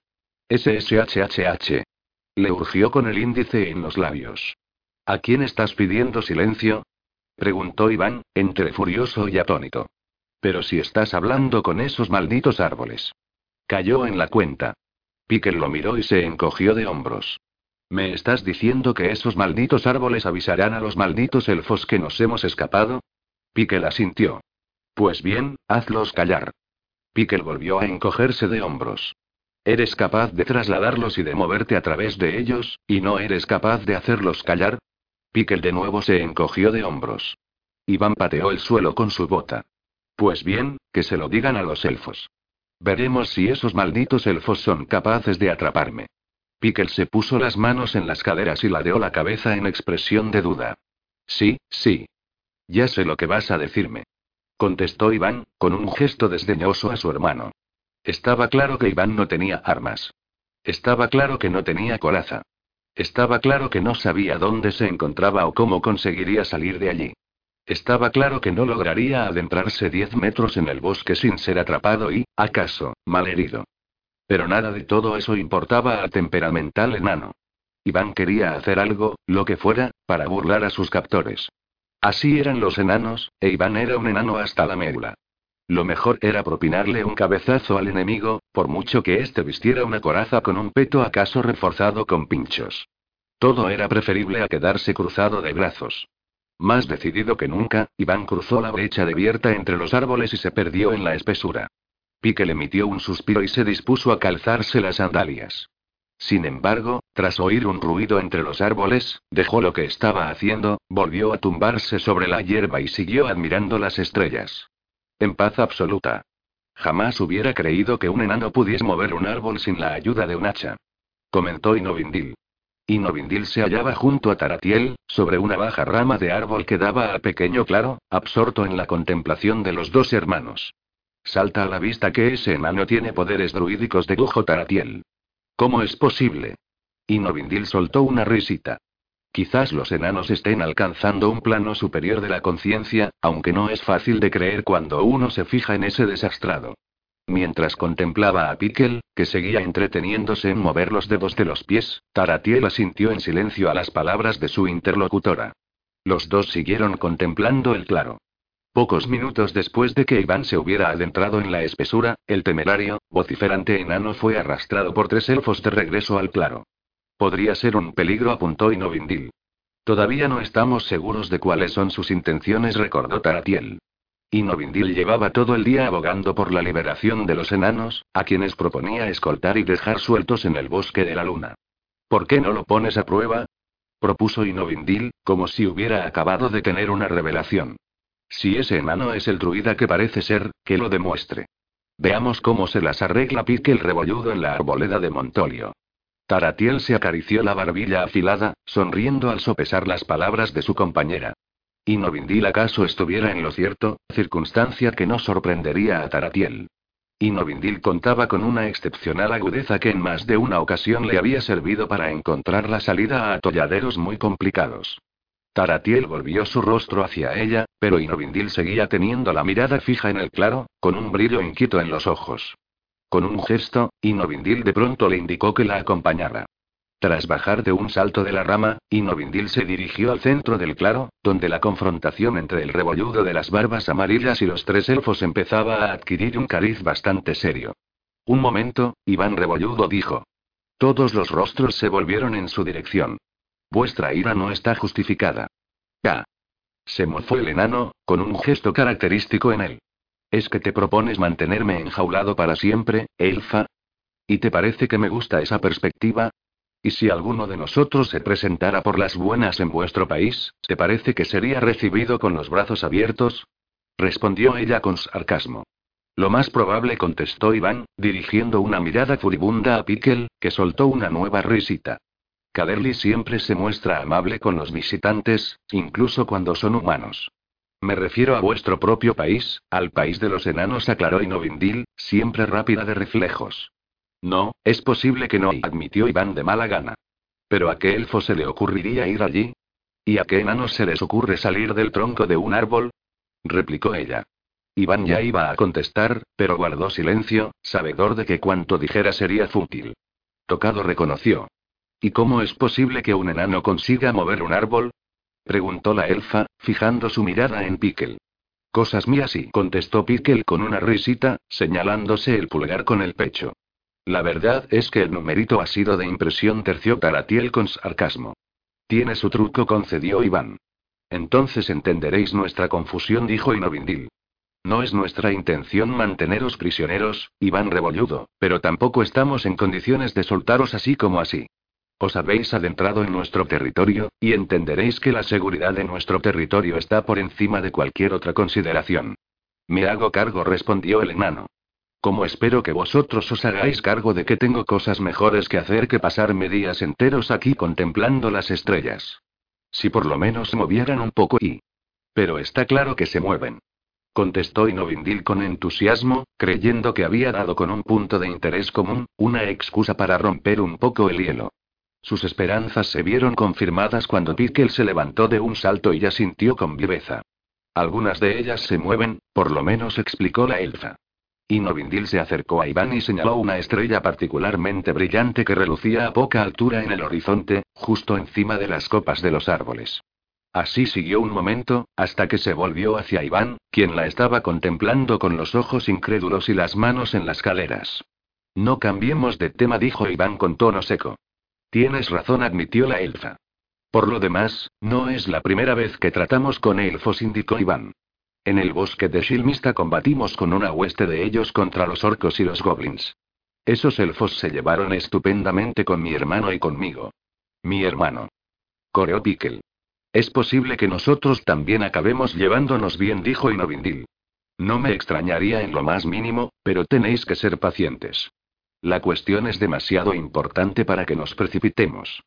SSHHH. Le urgió con el índice en los labios. ¿A quién estás pidiendo silencio? preguntó Iván, entre furioso y atónito. Pero si estás hablando con esos malditos árboles. Cayó en la cuenta. Pickle lo miró y se encogió de hombros. ¿Me estás diciendo que esos malditos árboles avisarán a los malditos elfos que nos hemos escapado? Pickle asintió. Pues bien, hazlos callar. Pickle volvió a encogerse de hombros. ¿Eres capaz de trasladarlos y de moverte a través de ellos, y no eres capaz de hacerlos callar? Pickle de nuevo se encogió de hombros. Iván pateó el suelo con su bota. Pues bien, que se lo digan a los elfos. Veremos si esos malditos elfos son capaces de atraparme. Pickle se puso las manos en las caderas y ladeó la cabeza en expresión de duda. Sí, sí. Ya sé lo que vas a decirme. Contestó Iván, con un gesto desdeñoso a su hermano. Estaba claro que Iván no tenía armas. Estaba claro que no tenía coraza. Estaba claro que no sabía dónde se encontraba o cómo conseguiría salir de allí. Estaba claro que no lograría adentrarse diez metros en el bosque sin ser atrapado y, acaso, malherido. Pero nada de todo eso importaba al temperamental enano. Iván quería hacer algo, lo que fuera, para burlar a sus captores. Así eran los enanos, e Iván era un enano hasta la médula. Lo mejor era propinarle un cabezazo al enemigo, por mucho que éste vistiera una coraza con un peto acaso reforzado con pinchos. Todo era preferible a quedarse cruzado de brazos. Más decidido que nunca, Iván cruzó la brecha de entre los árboles y se perdió en la espesura. Pique le emitió un suspiro y se dispuso a calzarse las sandalias. Sin embargo, tras oír un ruido entre los árboles, dejó lo que estaba haciendo, volvió a tumbarse sobre la hierba y siguió admirando las estrellas. En paz absoluta. Jamás hubiera creído que un enano pudiese mover un árbol sin la ayuda de un hacha. Comentó Inovindil. Inovindil se hallaba junto a Taratiel, sobre una baja rama de árbol que daba al pequeño claro, absorto en la contemplación de los dos hermanos. Salta a la vista que ese enano tiene poderes druídicos de Gujo Taratiel. ¿Cómo es posible? Inovindil soltó una risita. Quizás los enanos estén alcanzando un plano superior de la conciencia, aunque no es fácil de creer cuando uno se fija en ese desastrado. Mientras contemplaba a Pickle, que seguía entreteniéndose en mover los dedos de los pies, Taratiel asintió en silencio a las palabras de su interlocutora. Los dos siguieron contemplando el claro. Pocos minutos después de que Iván se hubiera adentrado en la espesura, el temerario, vociferante enano fue arrastrado por tres elfos de regreso al claro. Podría ser un peligro, apuntó Inovindil. Todavía no estamos seguros de cuáles son sus intenciones, recordó Taratiel. Y Novindil llevaba todo el día abogando por la liberación de los enanos, a quienes proponía escoltar y dejar sueltos en el bosque de la luna. ¿Por qué no lo pones a prueba? propuso Inovindil, como si hubiera acabado de tener una revelación. Si ese enano es el druida que parece ser, que lo demuestre. Veamos cómo se las arregla Pique el rebolludo en la arboleda de Montolio. Taratiel se acarició la barbilla afilada, sonriendo al sopesar las palabras de su compañera. ¿Y Novindil acaso estuviera en lo cierto, circunstancia que no sorprendería a Taratiel? Y Novindil contaba con una excepcional agudeza que en más de una ocasión le había servido para encontrar la salida a atolladeros muy complicados. Taratiel volvió su rostro hacia ella, pero Inovindil seguía teniendo la mirada fija en el claro, con un brillo inquieto en los ojos. Con un gesto, Inovindil de pronto le indicó que la acompañara. Tras bajar de un salto de la rama, Inovindil se dirigió al centro del claro, donde la confrontación entre el rebolludo de las barbas amarillas y los tres elfos empezaba a adquirir un cariz bastante serio. Un momento, Iván Rebolludo dijo. Todos los rostros se volvieron en su dirección. Vuestra ira no está justificada. Ya. Se mofó el enano, con un gesto característico en él. ¿Es que te propones mantenerme enjaulado para siempre, elfa? ¿Y te parece que me gusta esa perspectiva? ¿Y si alguno de nosotros se presentara por las buenas en vuestro país, ¿te parece que sería recibido con los brazos abiertos? Respondió ella con sarcasmo. Lo más probable contestó Iván, dirigiendo una mirada furibunda a Pickle, que soltó una nueva risita. Caderly siempre se muestra amable con los visitantes, incluso cuando son humanos. Me refiero a vuestro propio país, al país de los enanos, aclaró Inovindil, siempre rápida de reflejos. No, es posible que no, admitió Iván de mala gana. Pero ¿a qué elfo se le ocurriría ir allí? ¿Y a qué enano se les ocurre salir del tronco de un árbol? replicó ella. Iván ya iba a contestar, pero guardó silencio, sabedor de que cuanto dijera sería fútil. Tocado reconoció. ¿Y cómo es posible que un enano consiga mover un árbol? Preguntó la elfa, fijando su mirada en Pickle. Cosas mías y contestó Pickle con una risita, señalándose el pulgar con el pecho. La verdad es que el numerito ha sido de impresión terció Taratiel con sarcasmo. Tiene su truco, concedió Iván. Entonces entenderéis nuestra confusión, dijo Inovindil. No es nuestra intención manteneros prisioneros, Iván Rebolludo, pero tampoco estamos en condiciones de soltaros así como así. Os habéis adentrado en nuestro territorio, y entenderéis que la seguridad de nuestro territorio está por encima de cualquier otra consideración. Me hago cargo, respondió el enano. Como espero que vosotros os hagáis cargo de que tengo cosas mejores que hacer que pasarme días enteros aquí contemplando las estrellas. Si por lo menos se movieran un poco y... Pero está claro que se mueven. Contestó Inovindil con entusiasmo, creyendo que había dado con un punto de interés común, una excusa para romper un poco el hielo. Sus esperanzas se vieron confirmadas cuando Pickle se levantó de un salto y asintió con viveza. Algunas de ellas se mueven, por lo menos explicó la elfa. Inovindil se acercó a Iván y señaló una estrella particularmente brillante que relucía a poca altura en el horizonte, justo encima de las copas de los árboles. Así siguió un momento, hasta que se volvió hacia Iván, quien la estaba contemplando con los ojos incrédulos y las manos en las caleras. No cambiemos de tema, dijo Iván con tono seco. Tienes razón, admitió la elfa. Por lo demás, no es la primera vez que tratamos con elfos, indicó Iván. En el bosque de Shilmista combatimos con una hueste de ellos contra los orcos y los goblins. Esos elfos se llevaron estupendamente con mi hermano y conmigo. Mi hermano. Coreó Pickle. Es posible que nosotros también acabemos llevándonos bien, dijo Inovindil. No me extrañaría en lo más mínimo, pero tenéis que ser pacientes. La cuestión es demasiado importante para que nos precipitemos.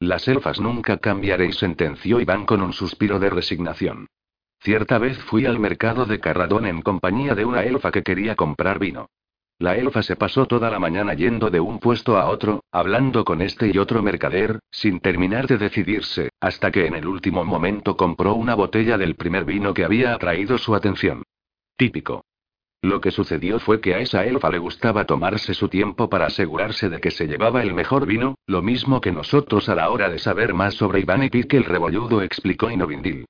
Las elfas nunca cambiaréis, sentenció Iván con un suspiro de resignación. Cierta vez fui al mercado de Carradón en compañía de una elfa que quería comprar vino. La elfa se pasó toda la mañana yendo de un puesto a otro, hablando con este y otro mercader, sin terminar de decidirse, hasta que en el último momento compró una botella del primer vino que había atraído su atención. Típico. Lo que sucedió fue que a esa elfa le gustaba tomarse su tiempo para asegurarse de que se llevaba el mejor vino, lo mismo que nosotros a la hora de saber más sobre Iván y Pique el rebolludo explicó Inovindil.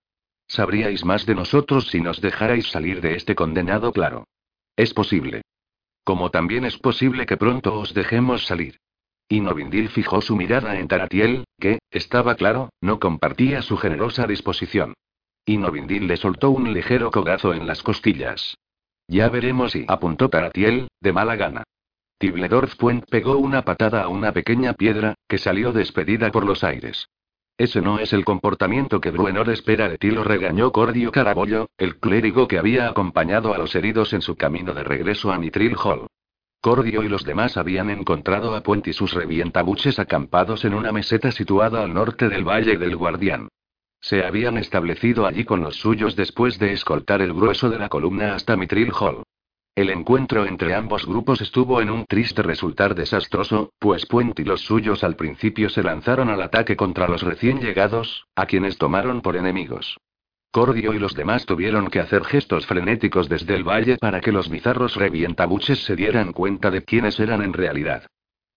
Sabríais más de nosotros si nos dejarais salir de este condenado claro. Es posible. Como también es posible que pronto os dejemos salir. Inovindil fijó su mirada en Taratiel, que, estaba claro, no compartía su generosa disposición. Inovindil le soltó un ligero cogazo en las costillas. Ya veremos y apuntó Taratiel, de mala gana. Tibledorf Puent pegó una patada a una pequeña piedra, que salió despedida por los aires. Ese no es el comportamiento que Bruenor espera de ti, lo regañó Cordio Carabollo, el clérigo que había acompañado a los heridos en su camino de regreso a Nitril Hall. Cordio y los demás habían encontrado a Puent y sus revientabuches acampados en una meseta situada al norte del Valle del Guardián. Se habían establecido allí con los suyos después de escoltar el grueso de la columna hasta Mitril Hall. El encuentro entre ambos grupos estuvo en un triste resultar desastroso, pues Puente y los suyos al principio se lanzaron al ataque contra los recién llegados, a quienes tomaron por enemigos. Cordio y los demás tuvieron que hacer gestos frenéticos desde el valle para que los bizarros revientabuches se dieran cuenta de quiénes eran en realidad.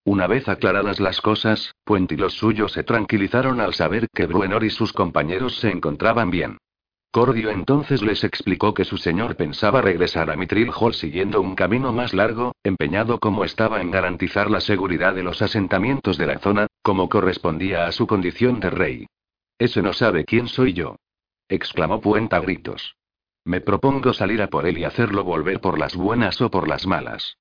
Una vez aclaradas las cosas, Puente y los suyos se tranquilizaron al saber que Bruenor y sus compañeros se encontraban bien. Cordio entonces les explicó que su señor pensaba regresar a Mitril Hall siguiendo un camino más largo, empeñado como estaba en garantizar la seguridad de los asentamientos de la zona, como correspondía a su condición de rey. Ese no sabe quién soy yo. exclamó Puente a gritos. Me propongo salir a por él y hacerlo volver por las buenas o por las malas.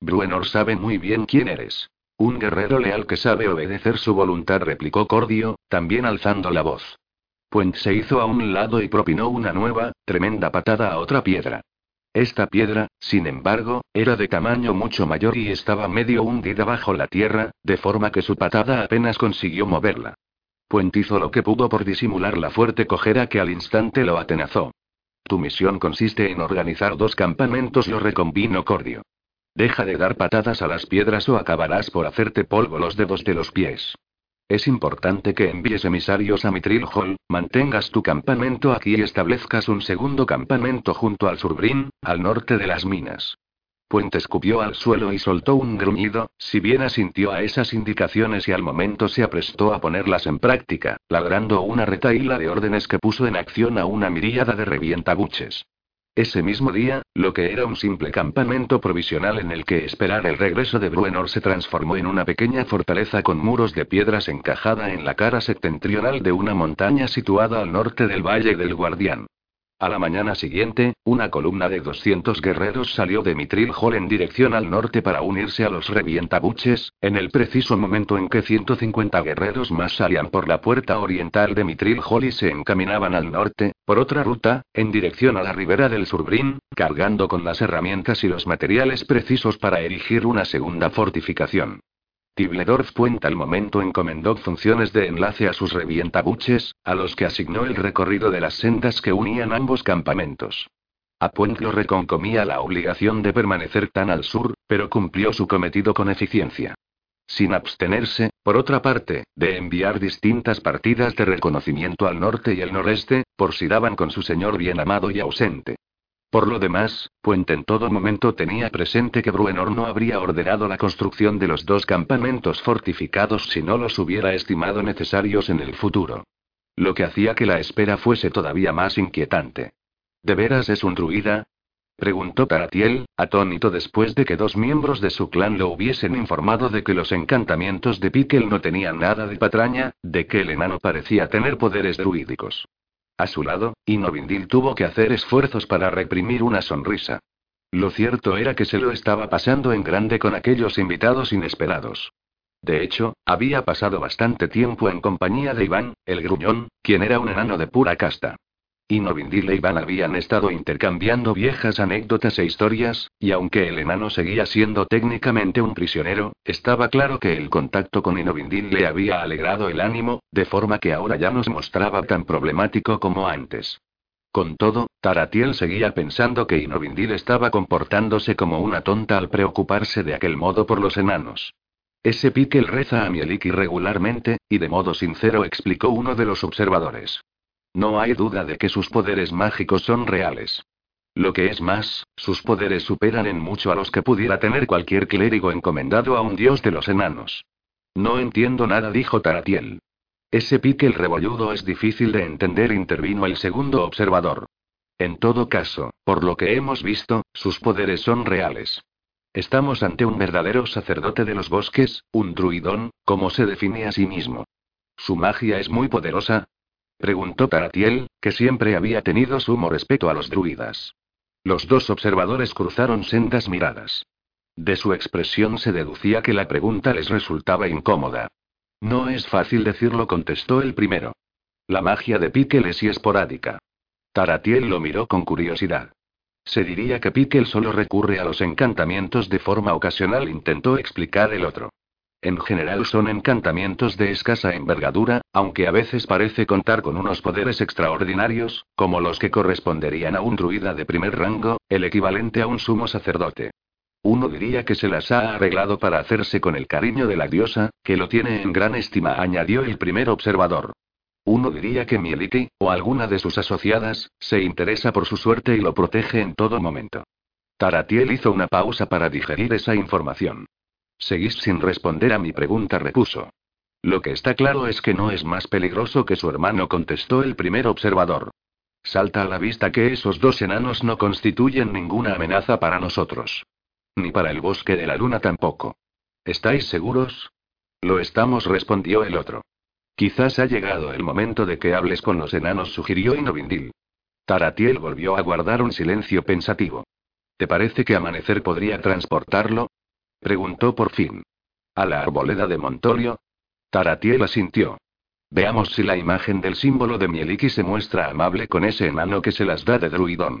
Bruenor sabe muy bien quién eres. Un guerrero leal que sabe obedecer su voluntad, replicó Cordio, también alzando la voz. Puent se hizo a un lado y propinó una nueva, tremenda patada a otra piedra. Esta piedra, sin embargo, era de tamaño mucho mayor y estaba medio hundida bajo la tierra, de forma que su patada apenas consiguió moverla. Puent hizo lo que pudo por disimular la fuerte cojera que al instante lo atenazó. Tu misión consiste en organizar dos campamentos, lo recombinó Cordio. Deja de dar patadas a las piedras o acabarás por hacerte polvo los dedos de los pies. Es importante que envíes emisarios a Mitril Hall, mantengas tu campamento aquí y establezcas un segundo campamento junto al Surbrin, al norte de las minas. Puente escupió al suelo y soltó un gruñido, si bien asintió a esas indicaciones y al momento se aprestó a ponerlas en práctica, ladrando una retaíla de órdenes que puso en acción a una miríada de revientabuches. Ese mismo día, lo que era un simple campamento provisional en el que esperar el regreso de Bruenor se transformó en una pequeña fortaleza con muros de piedras encajada en la cara septentrional de una montaña situada al norte del Valle del Guardián. A la mañana siguiente, una columna de 200 guerreros salió de Mitril Hall en dirección al norte para unirse a los revientabuches, en el preciso momento en que 150 guerreros más salían por la puerta oriental de Mitril Hall y se encaminaban al norte, por otra ruta, en dirección a la ribera del Surbrin, cargando con las herramientas y los materiales precisos para erigir una segunda fortificación. Tibledorf Puente al momento encomendó funciones de enlace a sus revientabuches, a los que asignó el recorrido de las sendas que unían ambos campamentos. A Puente lo reconcomía la obligación de permanecer tan al sur, pero cumplió su cometido con eficiencia. Sin abstenerse, por otra parte, de enviar distintas partidas de reconocimiento al norte y el noreste, por si daban con su señor bien amado y ausente. Por lo demás, Puente en todo momento tenía presente que Bruenor no habría ordenado la construcción de los dos campamentos fortificados si no los hubiera estimado necesarios en el futuro. Lo que hacía que la espera fuese todavía más inquietante. ¿De veras es un druida? Preguntó Taratiel, atónito después de que dos miembros de su clan lo hubiesen informado de que los encantamientos de Piquel no tenían nada de patraña, de que el enano parecía tener poderes druídicos. A su lado, Inovindil tuvo que hacer esfuerzos para reprimir una sonrisa. Lo cierto era que se lo estaba pasando en grande con aquellos invitados inesperados. De hecho, había pasado bastante tiempo en compañía de Iván, el gruñón, quien era un enano de pura casta. Y Novindil e Iván habían estado intercambiando viejas anécdotas e historias, y aunque el enano seguía siendo técnicamente un prisionero, estaba claro que el contacto con Inovindil le había alegrado el ánimo, de forma que ahora ya no se mostraba tan problemático como antes. Con todo, Taratiel seguía pensando que Inovindil estaba comportándose como una tonta al preocuparse de aquel modo por los enanos. Ese piquel reza a Mielik irregularmente, y de modo sincero explicó uno de los observadores. No hay duda de que sus poderes mágicos son reales. Lo que es más, sus poderes superan en mucho a los que pudiera tener cualquier clérigo encomendado a un dios de los enanos. No entiendo nada, dijo Taratiel. Ese pique el rebolludo es difícil de entender, intervino el segundo observador. En todo caso, por lo que hemos visto, sus poderes son reales. Estamos ante un verdadero sacerdote de los bosques, un druidón, como se define a sí mismo. Su magia es muy poderosa, Preguntó Taratiel, que siempre había tenido sumo respeto a los druidas. Los dos observadores cruzaron sendas miradas. De su expresión se deducía que la pregunta les resultaba incómoda. No es fácil decirlo, contestó el primero. La magia de Piquel es y esporádica. Taratiel lo miró con curiosidad. Se diría que Piquel solo recurre a los encantamientos de forma ocasional, intentó explicar el otro. En general son encantamientos de escasa envergadura, aunque a veces parece contar con unos poderes extraordinarios, como los que corresponderían a un druida de primer rango, el equivalente a un sumo sacerdote. Uno diría que se las ha arreglado para hacerse con el cariño de la diosa, que lo tiene en gran estima, añadió el primer observador. Uno diría que Mieliti, o alguna de sus asociadas, se interesa por su suerte y lo protege en todo momento. Taratiel hizo una pausa para digerir esa información. Seguís sin responder a mi pregunta, repuso. Lo que está claro es que no es más peligroso que su hermano, contestó el primer observador. Salta a la vista que esos dos enanos no constituyen ninguna amenaza para nosotros. Ni para el bosque de la luna tampoco. ¿Estáis seguros? Lo estamos, respondió el otro. Quizás ha llegado el momento de que hables con los enanos, sugirió Inovindil. Taratiel volvió a guardar un silencio pensativo. ¿Te parece que amanecer podría transportarlo? Preguntó por fin. ¿A la arboleda de Montolio? Taratiel asintió. Veamos si la imagen del símbolo de Mieliki se muestra amable con ese enano que se las da de druidón.